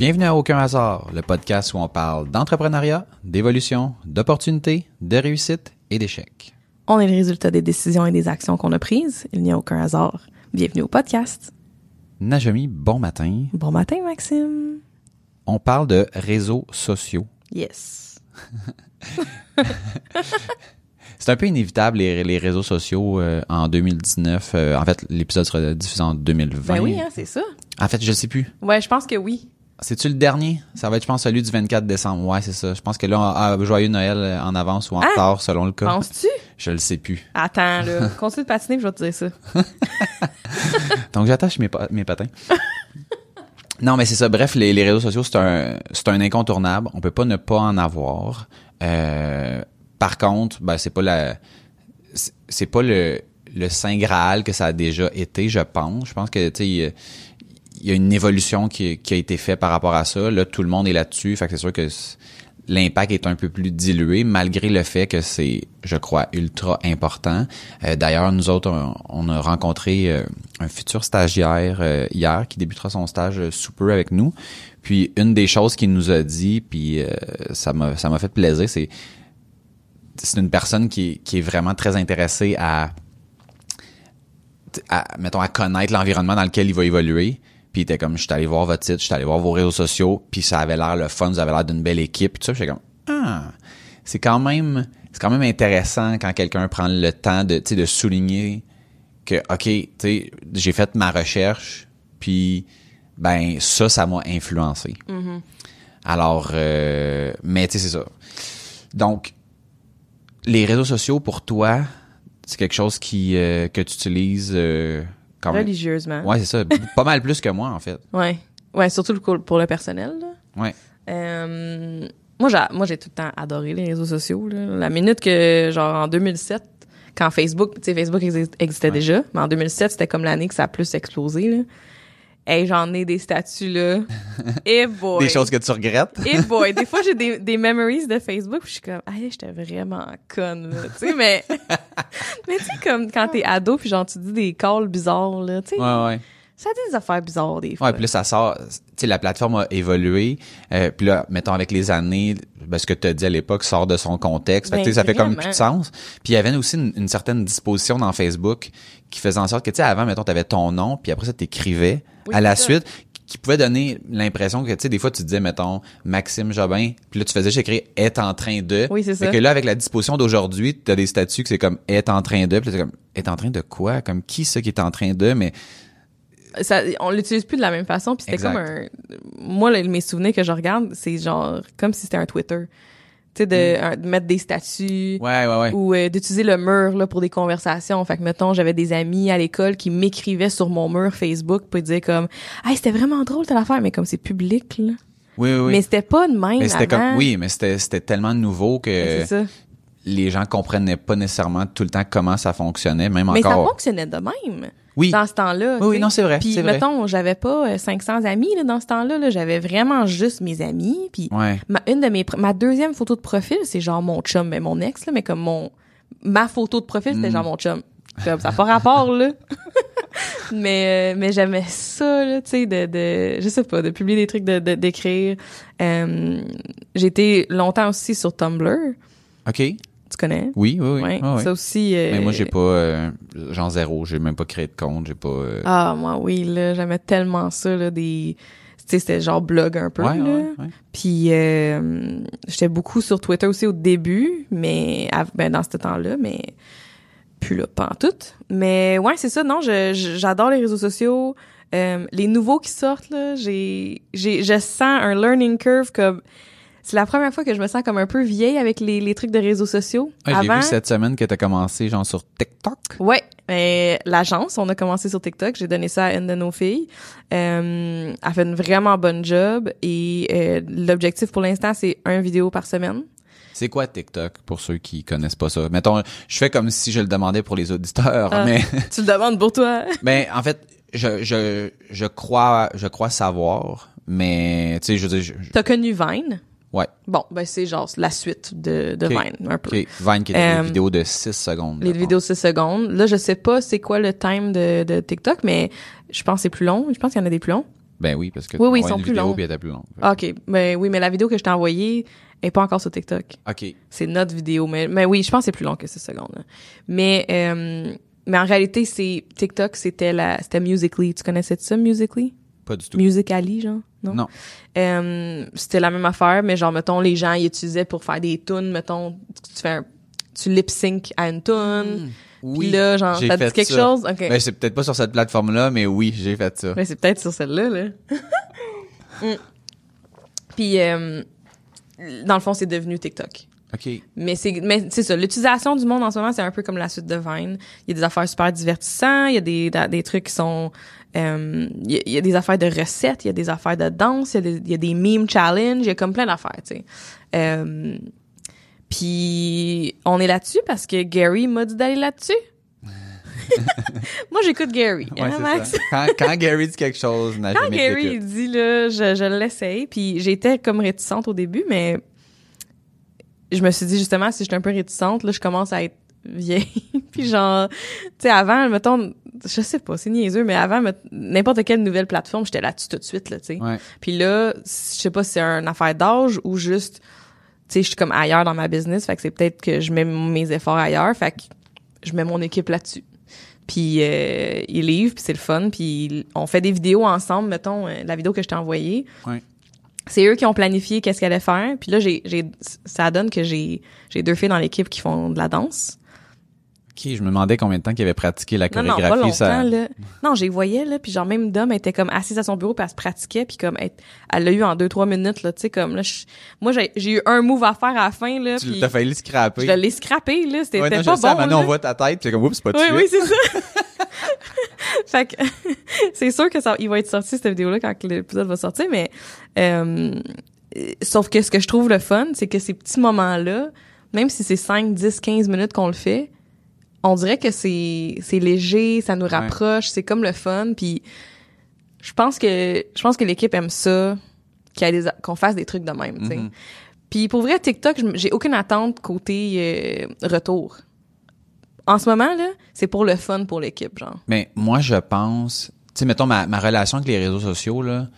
Bienvenue à Aucun hasard, le podcast où on parle d'entrepreneuriat, d'évolution, d'opportunités, de réussite et d'échecs. On est le résultat des décisions et des actions qu'on a prises. Il n'y a aucun hasard. Bienvenue au podcast. Najami, bon matin. Bon matin, Maxime. On parle de réseaux sociaux. Yes. C'est un peu inévitable les, les réseaux sociaux euh, en 2019. Euh, en fait, l'épisode sera diffusé en 2020. Ben oui, hein, c'est ça. En fait, je sais plus. Ouais, je pense que oui. C'est-tu le dernier? Ça va être, je pense, celui du 24 décembre. Ouais, c'est ça. Je pense que là, ah, joyeux Noël euh, en avance ou en Ah! retard, selon le cas. Penses-tu? Je le sais plus. Attends, là. Continue de patiner, puis je vais te dire ça. Donc, j'attache mes, pa- mes patins. non, mais c'est ça. Bref, les, les réseaux sociaux, c'est un, c'est un incontournable. On peut pas ne pas en avoir. Euh, par contre, ben, c'est pas la, c'est- c'est pas le, le saint graal que ça a déjà été, je pense. Je pense que, tu sais, il y a- une évolution qui, qui a été faite par rapport à ça. Là, tout le monde est là-dessus. Fait que c'est sûr que l'impact est un peu plus dilué, malgré le fait que c'est, je crois, ultra important. Euh, D'ailleurs, nous autres, on, a rencontré euh, un futur stagiaire euh, hier qui débutera son stage sous peu avec nous. Puis une des choses qu'il nous a dit, puis ça m'a ça m'a fait plaisir, c'est c'est une personne qui, qui est vraiment très intéressée à, à mettons à connaître l'environnement dans lequel il va évoluer. Puis il était comme je suis allé voir votre site, je suis allé voir vos réseaux sociaux, puis ça avait l'air le fun, vous avez l'air d'une belle équipe, tout ça, j'étais comme ah, c'est quand même c'est quand même intéressant quand quelqu'un prend le temps de tu sais de souligner que OK, tu sais, j'ai fait ma recherche, puis ben ça ça m'a influencé. Alors euh, mais tu sais c'est ça. Donc les réseaux sociaux pour toi, c'est quelque chose qui euh, que tu utilises euh, quand même. Religieusement. Ouais, c'est ça, pas mal plus que moi en fait. Ouais. Ouais, surtout pour le personnel, là. Ouais. Euh, moi, j'ai, moi, j'ai tout le temps adoré les réseaux sociaux. Là. La minute que, genre, en 2007, quand Facebook, tu sais, Facebook exi- existait Ouais. déjà, mais en 2007, c'était comme l'année que ça a plus explosé. Là. Hey, j'en ai des statuts, là. Et boy. Des choses que tu regrettes. Et boy, des fois j'ai des, des memories de Facebook, puis je suis comme ah j'étais vraiment conne là, tu sais mais mais tu sais comme quand t'es ado puis genre tu dis des calls bizarres là, tu sais, Ouais, ouais. ça dit des affaires bizarres des fois. Ouais, puis là, ça sort, tu sais, la plateforme a évolué, euh, puis là, mettons, avec les années, ben, ce que tu as dit à l'époque sort de son contexte, fait que, Ben, ça fait comme plus de sens. Puis il y avait aussi une, une certaine disposition dans Facebook qui faisait en sorte que, tu sais, avant, mettons, tu avais ton nom, puis après ça, t'écrivais Oui, à la ça. suite, qui pouvait donner l'impression que, tu sais, des fois, tu disais, mettons, Maxime Jobin, puis là, tu faisais écrire « est en train de ». Oui, c'est Fait ça. que là, avec la disposition d'aujourd'hui, tu as des statuts que c'est comme « est en train de », puis là, t'es comme « est en train de quoi ?» Comme qui ça qui est en train de, mais ça, on l'utilise plus de la même façon puis c'était comme un moi mes souvenirs que je regarde c'est genre comme si c'était un Twitter tu sais de, un- de mettre des statuts Mm. ouais, ouais, ouais. ou euh, d'utiliser le mur là pour des conversations fait que mettons j'avais des amis à l'école qui m'écrivaient sur mon mur Facebook pour dire comme hey c'était vraiment drôle telle affaire mais comme c'est public là Oui, oui, oui. mais c'était pas de même Mais c'était avant. comme oui, mais c'était c'était tellement nouveau que ça les gens comprenaient pas nécessairement tout le temps comment ça fonctionnait, même mais ça encore. fonctionnait de même oui. dans ce temps-là. Oui, oui, non, c'est vrai, Puis mettons, j'avais pas euh, 500 amis là, dans ce temps-là. Là. J'avais vraiment juste mes amis. Puis Ouais. ma, une de mes, ma deuxième photo de profil, c'est genre mon chum, mais mon ex, là, mais comme mon, ma photo de profil, c'était Mm. genre mon chum. Comme ça n'a pas rapport, là. mais, euh, mais j'aimais ça, là, tu sais, de, de, je sais pas, de publier des trucs, de, de- d'écrire. Euh, j'ai été longtemps aussi sur Tumblr. OK. Tu connais? Oui, oui, oui. Ouais. Ah. Ça aussi. euh, Mais moi j'ai pas euh, genre zéro, j'ai même pas créé de compte, j'ai pas euh, Ah, moi, oui, là, j'aimais tellement ça, là, des... Tu sais, c'était genre blog un peu, ouais, là. ouais, ouais. Puis, j'étais beaucoup sur Twitter aussi au début, mais... Ben, dans ce temps-là, mais... Plus là, pas en tout. Mais, ouais, c'est ça, non, j'adore les réseaux sociaux. Les nouveaux qui sortent, là, j'ai... j'ai Je sens un learning curve comme... C'est la première fois que je me sens comme un peu vieille avec les, les trucs de réseaux sociaux. Ah, j'ai vu cette semaine que t'as commencé genre sur TikTok. Ouais, mais l'agence, on a commencé sur TikTok. J'ai donné ça à une de nos filles. Euh, elle fait une vraiment bonne job et euh, l'objectif pour l'instant, c'est un vidéo par semaine. C'est quoi TikTok pour ceux qui connaissent pas ça? Mettons, je fais comme si je le demandais pour les auditeurs, Ah. mais tu le demandes pour toi. ben en fait, je je je crois je crois savoir, mais tu sais je veux dire je- T'as connu Vine? Ouais. Bon, ben c'est genre la suite de. Vine, un peu. OK, Vine qui est Euh, des vidéos de 6 secondes. Les vidéos de 6 secondes. Là, je sais pas c'est quoi le time de, de TikTok, mais je pense que c'est plus long. Je pense qu'il y en a des plus longs. Ben oui, parce que Oui, oui, ils sont une plus vidéo longs. puis elle était plus longue. OK. Ben oui, mais la vidéo que je t'ai envoyée est pas encore sur TikTok. OK. C'est notre vidéo. Mais, mais oui, je pense que c'est plus long que 6 secondes. là. Mais, euh, mais en réalité, c'est TikTok, c'était la c'était Musically. Tu connaissais ça, Musically? Pas du tout. Musically, genre? Non? Non. Euh, c'était la même affaire, mais genre, mettons, les gens, ils utilisaient pour faire des tunes, mettons, tu fais un, tu lip sync à une tune. Puis là, genre, fait dit quelque ça. chose? OK. Ben, c'est peut-être pas sur cette plateforme-là, mais oui, j'ai fait ça. Ouais, c'est peut-être sur celle-là, là. Mm. Puis, euh, dans le fond, c'est devenu TikTok. OK. Mais c'est mais c'est ça, l'utilisation du monde en ce moment, c'est un peu comme la suite de Vine. Il y a des affaires super divertissantes, il y a des des trucs qui sont euh, il y, a- il y a des affaires de recettes, il y a des affaires de danse, il y a des, il y a des meme challenge, il y a comme plein d'affaires, tu sais. Euh, puis on est là-dessus parce que Gary m'a dit d'aller là-dessus. Moi, j'écoute Gary, Ouais, hein, Max? Quand, quand Gary dit quelque chose, Quand Gary dit là, je, je l'essaye, puis j'étais comme réticente au début, mais je me suis dit justement si j'étais un peu réticente, là je commence à être vieille, puis genre, tu sais avant, mettons, je sais pas, c'est niaiseux, mais avant n'importe quelle nouvelle plateforme, j'étais là-dessus tout de suite là, tu sais. Ouais. Puis là, je sais pas si c'est une affaire d'âge ou juste, tu sais, je suis comme ailleurs dans ma business, fait que c'est peut-être que je mets mes efforts ailleurs, fait que je mets mon équipe là-dessus. Puis euh, ils livrent, puis c'est le fun, puis on fait des vidéos ensemble, mettons, euh, la vidéo que je t'ai envoyée. Ouais. C'est eux qui ont planifié qu'est-ce qu'elle allait faire. Puis là, j'ai, j'ai, ça donne que j'ai, j'ai deux filles dans l'équipe qui font de la danse. OK, je me demandais combien de temps qu'il avait pratiqué la Non, non, chorégraphie. pas ça... là. Non, j'ai voyais, là, puis genre, même Dom était comme assise à son bureau, puis elle se pratiquait, puis comme, elle, l'a eu en deux, trois minutes, là, tu sais, comme, là, je- moi, j'ai, eu un move à faire à la fin, là, Tu t'as failli scraper. je l'ai scrappé, là, c'était Ouais, non, je pas sais, bon, donné, là. on voit ta tête, puis c'est comme, oups, c'est pas de Oui, suite. oui, c'est ça. fait que c'est sûr que ça, il va être sorti cette vidéo-là quand l'épisode va sortir, mais euh, sauf que ce que je trouve le fun, c'est que ces petits moments-là, même si c'est 5, 10, 15 minutes qu'on le fait, on dirait que c'est c'est léger, ça nous rapproche, c'est comme le fun, puis je pense que je pense que l'équipe aime ça, qu'on fasse des trucs de même, tu sais. Mhm. Puis pour vrai, TikTok, j'ai aucune attente côté euh, retour. En ce moment, là, c'est pour le fun pour l'équipe, genre. Mais moi, je pense, tu sais, mettons, ma, ma relation avec les réseaux sociaux, là,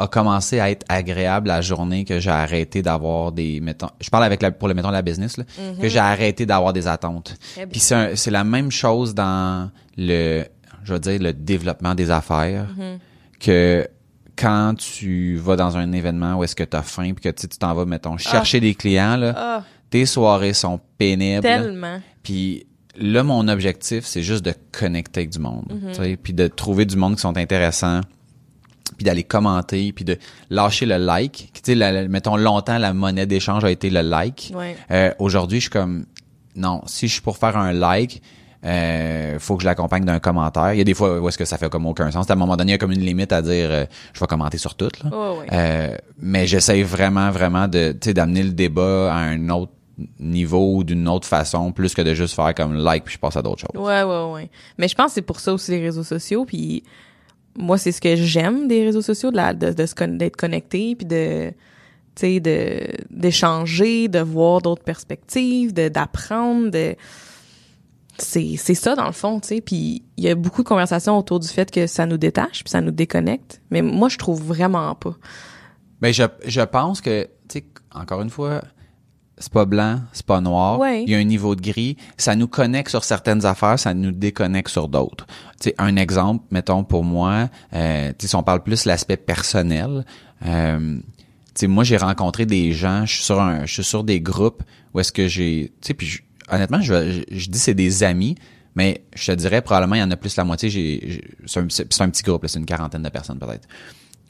a commencé à être agréable la journée que j'ai arrêté d'avoir des, mettons, je parle avec la, pour le, mettons, la business, là, que j'ai arrêté d'avoir des attentes. Bien. Puis c'est la même chose dans le, je veux dire, le développement des affaires, que quand tu vas dans un événement où est-ce que tu as faim puis que tu t'en vas, mettons, chercher des clients, là, Ah, tes soirées sont pénibles. tellement. Puis là, mon objectif, c'est juste de connecter avec du monde, Mhm. sais, puis de trouver du monde qui sont intéressants, puis d'aller commenter, puis de lâcher le like. Tu sais, mettons longtemps, la monnaie d'échange a été le like. Ouais. Euh, Aujourd'hui, je suis comme, non, si je suis pour faire un like, euh, faut que je l'accompagne d'un commentaire. Il y a des fois où est-ce que ça fait comme aucun sens. À un moment donné, il y a comme une limite à dire, euh, je vais commenter sur tout. Là. Euh, mais j'essaie vraiment, vraiment de, tu sais, d'amener le débat à un autre niveau ou d'une autre façon, plus que de juste faire comme like puis je passe à d'autres choses. Ouais, ouais, ouais. Mais je pense que c'est pour ça aussi les réseaux sociaux. Puis moi, c'est ce que j'aime des réseaux sociaux, de la, de, de d'être connecté, puis de, tu de d'échanger, de voir d'autres perspectives, de d'apprendre, de c'est c'est ça dans le fond, tu sais. Puis il y a beaucoup de conversations autour du fait que ça nous détache, puis ça nous déconnecte. Mais moi, je trouve vraiment pas. Ben je, je pense que, tu sais, encore une fois, c'est pas blanc, c'est pas noir. Ouais. Il y a un niveau de gris. Ça nous connecte sur certaines affaires, ça nous déconnecte sur d'autres. Tu sais, un exemple, mettons pour moi, euh, tu sais, si on parle plus l'aspect personnel, euh, tu sais, moi j'ai rencontré des gens, je suis sur un, je suis sur des groupes où est-ce que j'ai, tu sais, puis je- honnêtement, je, je, je dis c'est des amis. Mais je te dirais probablement il y en a plus la moitié. J'ai, c'est, un, un petit groupe, c'est une quarantaine de personnes peut-être.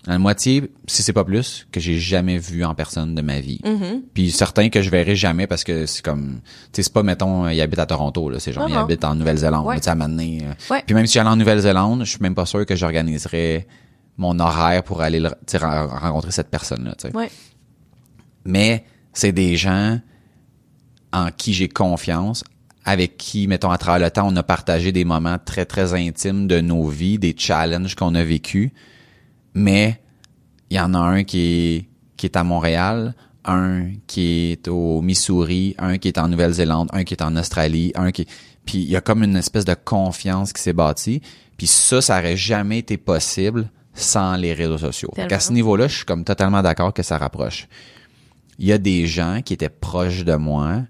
La moitié, si c'est pas plus, que j'ai jamais vu en personne de ma vie. Puis certains que je verrai jamais parce que c'est comme, tu sais, c'est pas, mettons, ils habitent à Toronto, là. C'est genre, Non, ils non. habitent en Nouvelle-Zélande, Ouais. tu sais, euh. Ouais. Puis même si j'allais en Nouvelle-Zélande, je suis même pas sûr que j'organiserais mon horaire pour aller le- rencontrer cette personne-là, tu sais. Ouais. Mais c'est des gens en qui j'ai confiance, avec qui, mettons, à travers le temps, on a partagé des moments très, très intimes de nos vies, des challenges qu'on a vécus. Mais il y en a un qui est, qui est à Montréal, un qui est au Missouri, un qui est en Nouvelle-Zélande, un qui est en Australie, un qui... Puis il y a comme une espèce de confiance qui s'est bâtie. Puis ça, ça aurait jamais été possible sans les réseaux sociaux. Qu'à ce niveau-là, je suis comme totalement d'accord que ça rapproche. Il y a des gens qui étaient proches de moi,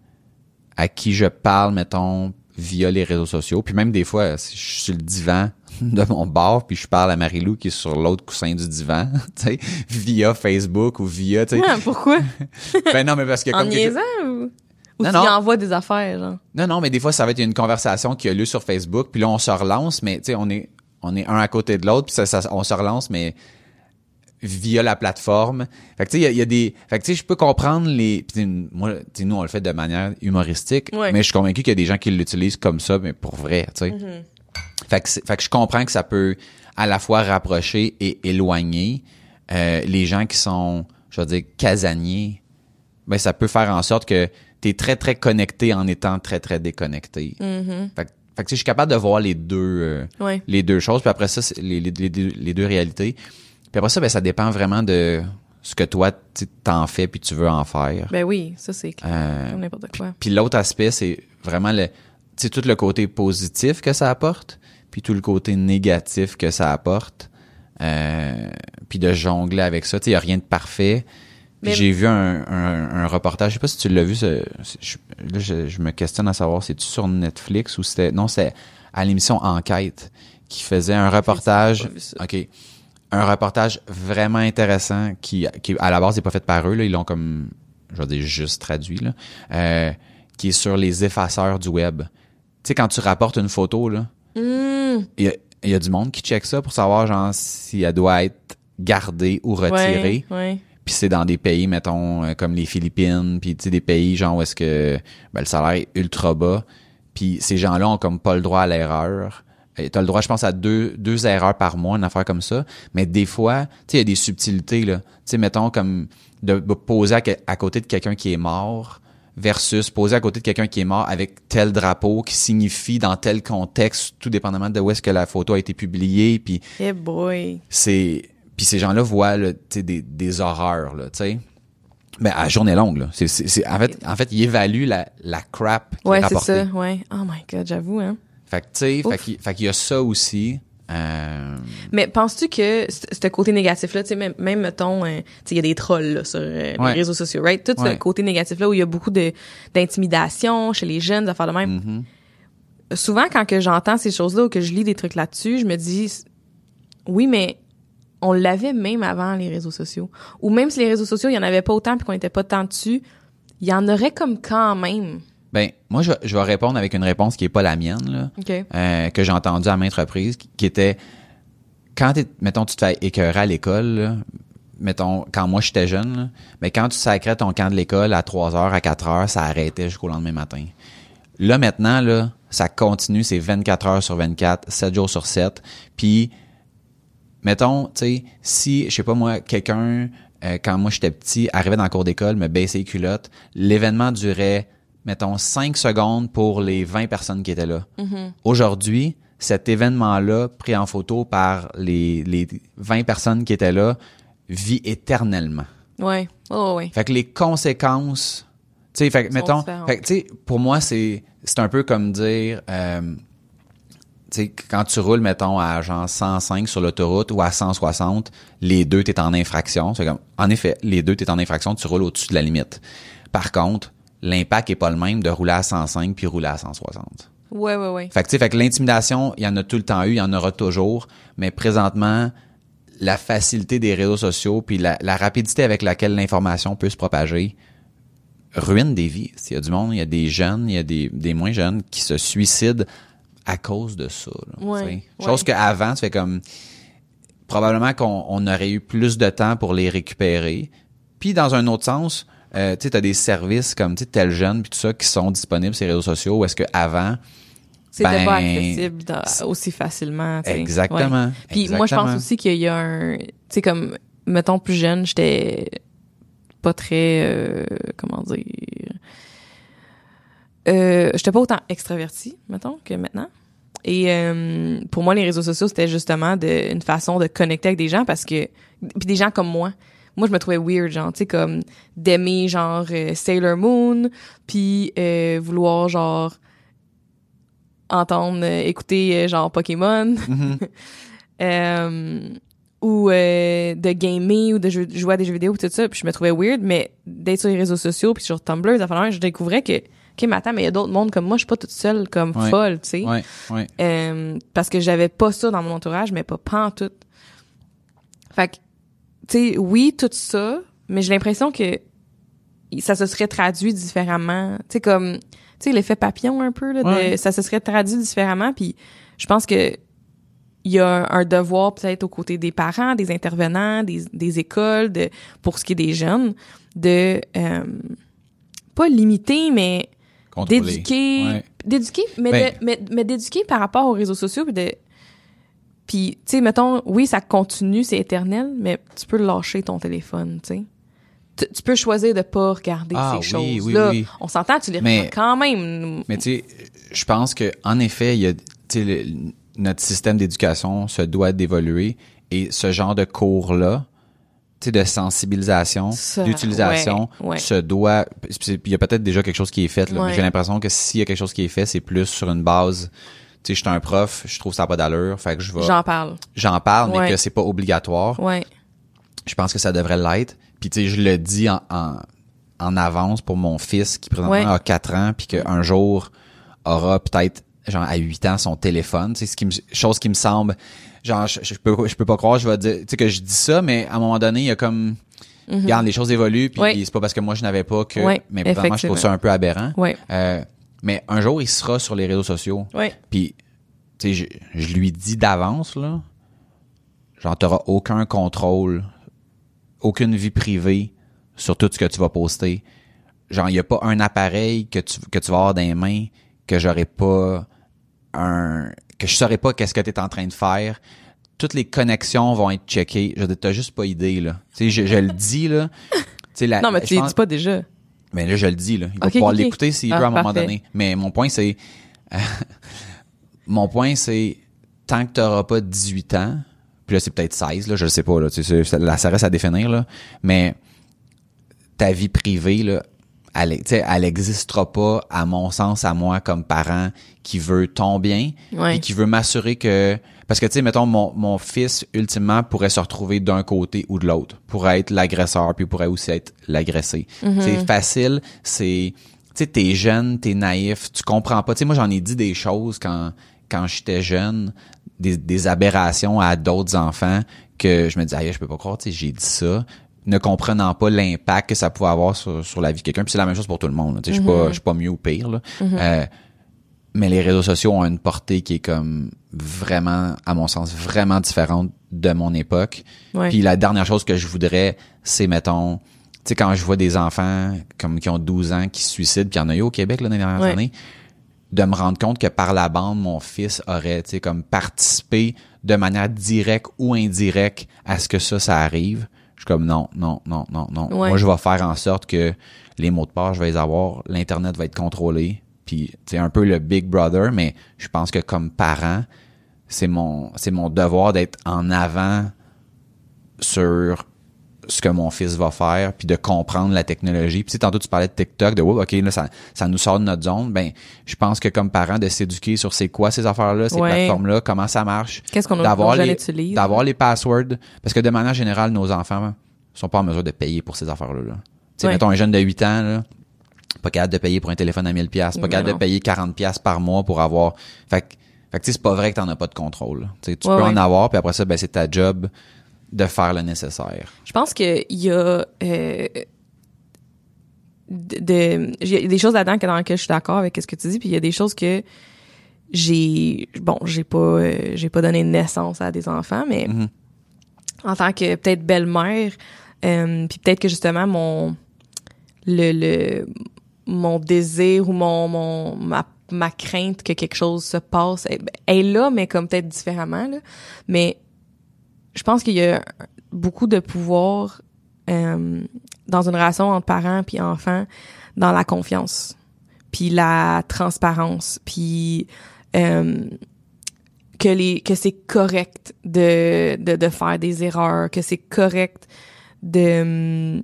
à qui je parle, mettons, via les réseaux sociaux. Puis même des fois, si je suis sur le divan de mon bar, puis je parle à Marilou qui est sur l'autre coussin du divan, tu sais, via Facebook ou via, tu sais. Ah, pourquoi? ben non, mais parce que comme niaisant ou, ou Non, tu non. y envoies des affaires, genre? Non, non, mais des fois, ça va être une conversation qui a lieu sur Facebook, puis là, on se relance, mais tu sais, on est, on est un à côté de l'autre, puis ça, ça- on se relance, mais via la plateforme. Fait que tu sais, il y a- il y, a des... Fait que tu sais, je peux comprendre les... sais, moi, tu nous, on le fait de manière humoristique, Ouais. mais je suis convaincu qu'il y a des gens qui l'utilisent comme ça, mais pour vrai, tu sais. Fait que, c'est- fait que je comprends que ça peut à la fois rapprocher et éloigner euh, les gens qui sont, je veux dire, casaniers. Ben, ça peut faire en sorte que tu es très, très connecté en étant très, très déconnecté. Mm-hmm. Fait, que- fait que je suis capable de voir les deux, euh, Ouais. les deux choses. Puis après ça, les, les, les deux- les deux réalités. Puis après ça, ben, ça dépend vraiment de ce que toi, t'en fais puis tu veux en faire. Ben oui, ça c'est clair. Euh, n'importe quoi. puis l'autre aspect, c'est vraiment le, tout le côté positif que ça apporte, puis tout le côté négatif que ça apporte, euh, puis de jongler avec ça. Tu sais, il y a rien de parfait. Puis j'ai vu un, un, un reportage, je sais pas si tu l'as vu, ce- je, là, je, je me questionne à savoir, c'est-tu sur Netflix ou c'était, non, c'est à l'émission Enquête qui faisait un reportage. OK. Un reportage vraiment intéressant qui, qui à la base, n'est pas fait par eux, là. Ils l'ont comme, je vais dire, juste traduit, là. Euh, qui est sur les effaceurs du web. Tu sais, quand tu rapportes une photo, là, Il y a, il y a du monde qui check ça pour savoir, genre, si elle doit être gardée ou retirée. Ouais, ouais. Puis c'est dans des pays, mettons, euh, comme les Philippines, puis tu sais, des pays, genre, où est-ce que ben, le salaire est ultra bas. Puis ces gens-là ont comme pas le droit à l'erreur. T'as le droit, je pense, à deux, deux erreurs par mois, une affaire comme ça. Mais des fois, tu sais, il y a des subtilités, là. Tu sais, mettons, comme de poser à côté de quelqu'un qui est mort versus poser à côté de quelqu'un qui est mort avec tel drapeau qui signifie dans tel contexte, tout dépendamment de où est-ce que la photo a été publiée, puis Eh boy. c'est puis ces gens-là voient là, des, des horreurs là, tu sais. Mais à journée longue là, c'est c'est c'est- en fait en fait ils évaluent la la crap qui est Ouais, c'est ça. Ouais. Oh my god, j'avoue, hein. Fait que tu sais, fait qu'il fait qu'il y a ça aussi. Euh, Mais penses-tu que ce côté négatif-là, tu sais, même, même mettons, euh, tu sais, il y a des trolls là, sur euh, Ouais. les réseaux sociaux, right? Tout ce côté négatif-là où il y a beaucoup de d'intimidation chez les jeunes, affaires de même. mhm. Souvent, quand que j'entends ces choses-là ou que je lis des trucs là-dessus, je me dis, oui, mais on l'avait même avant les réseaux sociaux. Ou même si les réseaux sociaux, il y en avait pas autant puis qu'on était pas tant dessus, il y en aurait comme quand même. Ben moi je, je vais répondre avec une réponse qui est pas la mienne là. Euh, que j'ai entendu à maintes reprises, qui, qui était quand t'es, mettons, tu te fais écœurer à l'école, là, mettons, quand moi j'étais jeune, là, mais quand tu sacrais ton camp de l'école à 3 heures, à 4 heures, ça arrêtait jusqu'au lendemain matin. Là, maintenant, là, ça continue, c'est 24 heures sur 24, 7 jours sur 7. Puis, mettons, tu sais, si, je sais pas moi, quelqu'un, euh, quand moi j'étais petit, arrivait dans le cours d'école, me baissait les culottes, l'événement durait, mettons, 5 secondes pour les 20 personnes qui étaient là. Aujourd'hui, cet événement-là, pris en photo par les, les 20 personnes qui étaient là, vit éternellement. Ouais. Oh, ouais. Fait que les conséquences, tu sais, fait que, mettons, fait que, tu sais, pour moi, c'est, c'est un peu comme dire, euh, tu sais, quand tu roules, mettons, à genre 105 sur l'autoroute ou à 160, les deux, t'es en infraction. C'est comme, en effet, les deux, t'es en infraction, tu roules au-dessus de la limite. Par contre, l'impact est pas le même de rouler à 105 puis rouler à 160. Ouais, ouais, ouais. Fait que, fait que l'intimidation, il y en a tout le temps eu, il y en aura toujours, mais présentement, la facilité des réseaux sociaux puis la, la rapidité avec laquelle l'information peut se propager ruine des vies. Il y a du monde, il y a des jeunes, il y a des, des moins jeunes qui se suicident à cause de ça. là, Ouais. Chose qu'avant, tu fais comme probablement qu'on on aurait eu plus de temps pour les récupérer. Puis dans un autre sens, euh, tu sais, t'as des services comme tel jeune puis tout ça qui sont disponibles sur les réseaux sociaux où est-ce que avant C'était Ben, pas accessible dans- aussi facilement. tu sais. Exactement. Ouais. Puis moi, je pense aussi qu'il y a un... Tu sais, comme, mettons, plus jeune, j'étais pas très... euh, comment dire... Euh, j'étais pas autant extravertie, mettons, que maintenant. Et euh, pour moi, les réseaux sociaux, c'était justement de, une façon de connecter avec des gens parce que... Puis des gens comme moi. Moi, je me trouvais weird, genre, tu sais, comme d'aimer, genre, euh, Sailor Moon, puis euh, vouloir, genre, entendre, euh, écouter, euh, genre, Pokémon. Mhm. Euh, ou euh, de gamer ou de jou- jouer à des jeux vidéo tout ça puis je me trouvais weird mais d'être sur les réseaux sociaux puis sur Tumblr ça fait je découvrais que ok mais attends mais il y a d'autres mondes comme moi je suis pas toute seule comme Ouais. folle tu sais Ouais, ouais. Euh, parce que j'avais pas ça dans mon entourage mais pas pas en tout fait que tu sais oui tout ça mais j'ai l'impression que ça se serait traduit différemment. Tu sais comme tu sais l'effet papillon un peu là, de- ça se serait traduit différemment puis je pense que il y a un devoir peut-être aux côtés des parents, des intervenants, des, des écoles, de pour ce qui est des jeunes, de euh, pas limiter, mais d'éduquer, Ouais. d'éduquer, mais, Ben- mais, mais d'éduquer par rapport aux réseaux sociaux, de puis tu sais mettons oui ça continue c'est éternel mais tu peux lâcher ton téléphone tu sais tu, tu peux choisir de pas regarder Ah, ces oui, choses oui, oui. on s'entend tu les Mais- regardes quand même Mais tu sais, je pense que en effet, il y a, tu sais, le- notre système d'éducation se doit d'évoluer et ce genre de cours-là, tu sais, de sensibilisation, d'utilisation, ouais, ouais. se doit. Il y a peut-être déjà quelque chose qui est fait. là, mais Ouais. J'ai l'impression que s'il y a quelque chose qui est fait, c'est plus sur une base. Tu sais, je suis un prof, je trouve ça pas d'allure, fait que je vais. j'en parle J'en parle, mais Ouais. que c'est pas obligatoire. ouais Je pense que ça devrait l'être. Puis tu sais, je le dis en, en, en avance pour mon fils qui présentement Ouais. a 4 ans puis qu'un jour aura peut-être genre à 8 ans son téléphone, c'est ce qui me chose qui me semble genre je, je peux je peux pas croire je vais dire tu sais que je dis ça mais à un moment donné il y a comme regarde les choses évoluent puis c'est pas parce que moi je n'avais pas que Ouais, mais vraiment je trouve ça un peu aberrant. ouais Euh, mais un jour il sera sur les réseaux sociaux. ouais Puis, tu sais, je, je lui dis d'avance, là, genre, t'auras aucun contrôle, aucune vie privée sur tout ce que tu vas poster. Genre, il y a pas un appareil que tu, que tu vas avoir dans les mains que j'aurais pas un, que je saurais pas qu'est-ce que tu es en train de faire. Toutes les connexions vont être checkées. Je t'as juste pas idée, là. Tu sais, je, je le dis, là. La- non mais tu les pense- dis pas déjà mais là, je le dis, là. Il va pouvoir l'écouter s'il Ah, veut à un moment donné. Mais mon point, c'est... mon point, c'est... Tant que tu n'auras pas 18 ans, puis là, c'est peut-être 16, là, je le sais pas, là, tu sais, ça, reste à définir, là, mais ta vie privée, là, elle, elle existera pas, à mon sens, à moi, comme parent, qui veut ton bien, Ouais. et qui veut m'assurer que... Parce que, tu sais, mettons, mon, mon fils, ultimement, pourrait se retrouver d'un côté ou de l'autre. Pourrait être l'agresseur, puis pourrait aussi être l'agressé. C'est facile, c'est... Tu sais, t'es jeune, t'es naïf, tu comprends pas. Tu sais, moi, j'en ai dit des choses quand quand j'étais jeune, des, des aberrations à d'autres enfants que je me disais, aïe, je peux pas croire, tu sais, j'ai dit ça ne comprenant pas l'impact que ça pouvait avoir sur, sur la vie de quelqu'un. Puis c'est la même chose pour tout le monde. là. Tu sais, Je suis pas, je suis pas mieux ou pire. Là. Euh, mais les réseaux sociaux ont une portée qui est comme vraiment, à mon sens, vraiment différente de mon époque. Ouais. Puis la dernière chose que je voudrais, c'est, mettons, tu sais, quand je vois des enfants comme qui ont 12 ans qui se suicident, puis il y en a eu au Québec là, dans les dernières Ouais. années, de me rendre compte que par la bande, mon fils aurait, tu sais, comme participé de manière directe ou indirecte à ce que ça, ça arrive. Je suis comme non, non, non, non, non. Ouais. Moi, je vais faire en sorte que les mots de passe, je vais les avoir, l'internet va être contrôlé, puis c'est un peu le Big Brother, mais je pense que comme parent, c'est mon c'est mon devoir d'être en avant sur ce que mon fils va faire puis de comprendre la technologie. Puis tantôt tu parlais de TikTok, de ouais, OK, là ça ça nous sort de notre zone. Ben, je pense que comme parent de s'éduquer sur c'est quoi ces affaires-là, ces Ouais. plateformes-là, comment ça marche, Qu'est-ce qu'on a d'avoir les d'avoir les passwords parce que de manière générale nos enfants sont pas en mesure de payer pour ces affaires-là. là. Tu sais, Ouais. mettons un jeune de 8 ans là, pas capable de payer pour un téléphone à 1000 pièces, pas capable de payer 40 pièces par mois pour avoir fait que fait que tu sais, c'est pas vrai que t'en as pas de contrôle. Tu Ouais, peux ouais. en avoir puis après ça ben c'est ta job de faire le nécessaire. Je pense qu'il y a euh, de, il y a des choses là-dedans que- dans lesquelles je suis d'accord avec ce que tu dis, puis il y a des choses que j'ai bon, j'ai pas euh, j'ai pas donné naissance à des enfants, mais Mhm. en tant que peut-être belle-mère, euh, puis peut-être que justement mon le, le mon désir ou mon mon ma ma crainte que quelque chose se passe elle, elle est là mais comme peut-être différemment là. Mais je pense qu'il y a beaucoup de pouvoir euh, dans une relation entre parents puis enfants dans la confiance puis la transparence puis euh, que les que c'est correct de, de de faire des erreurs que c'est correct de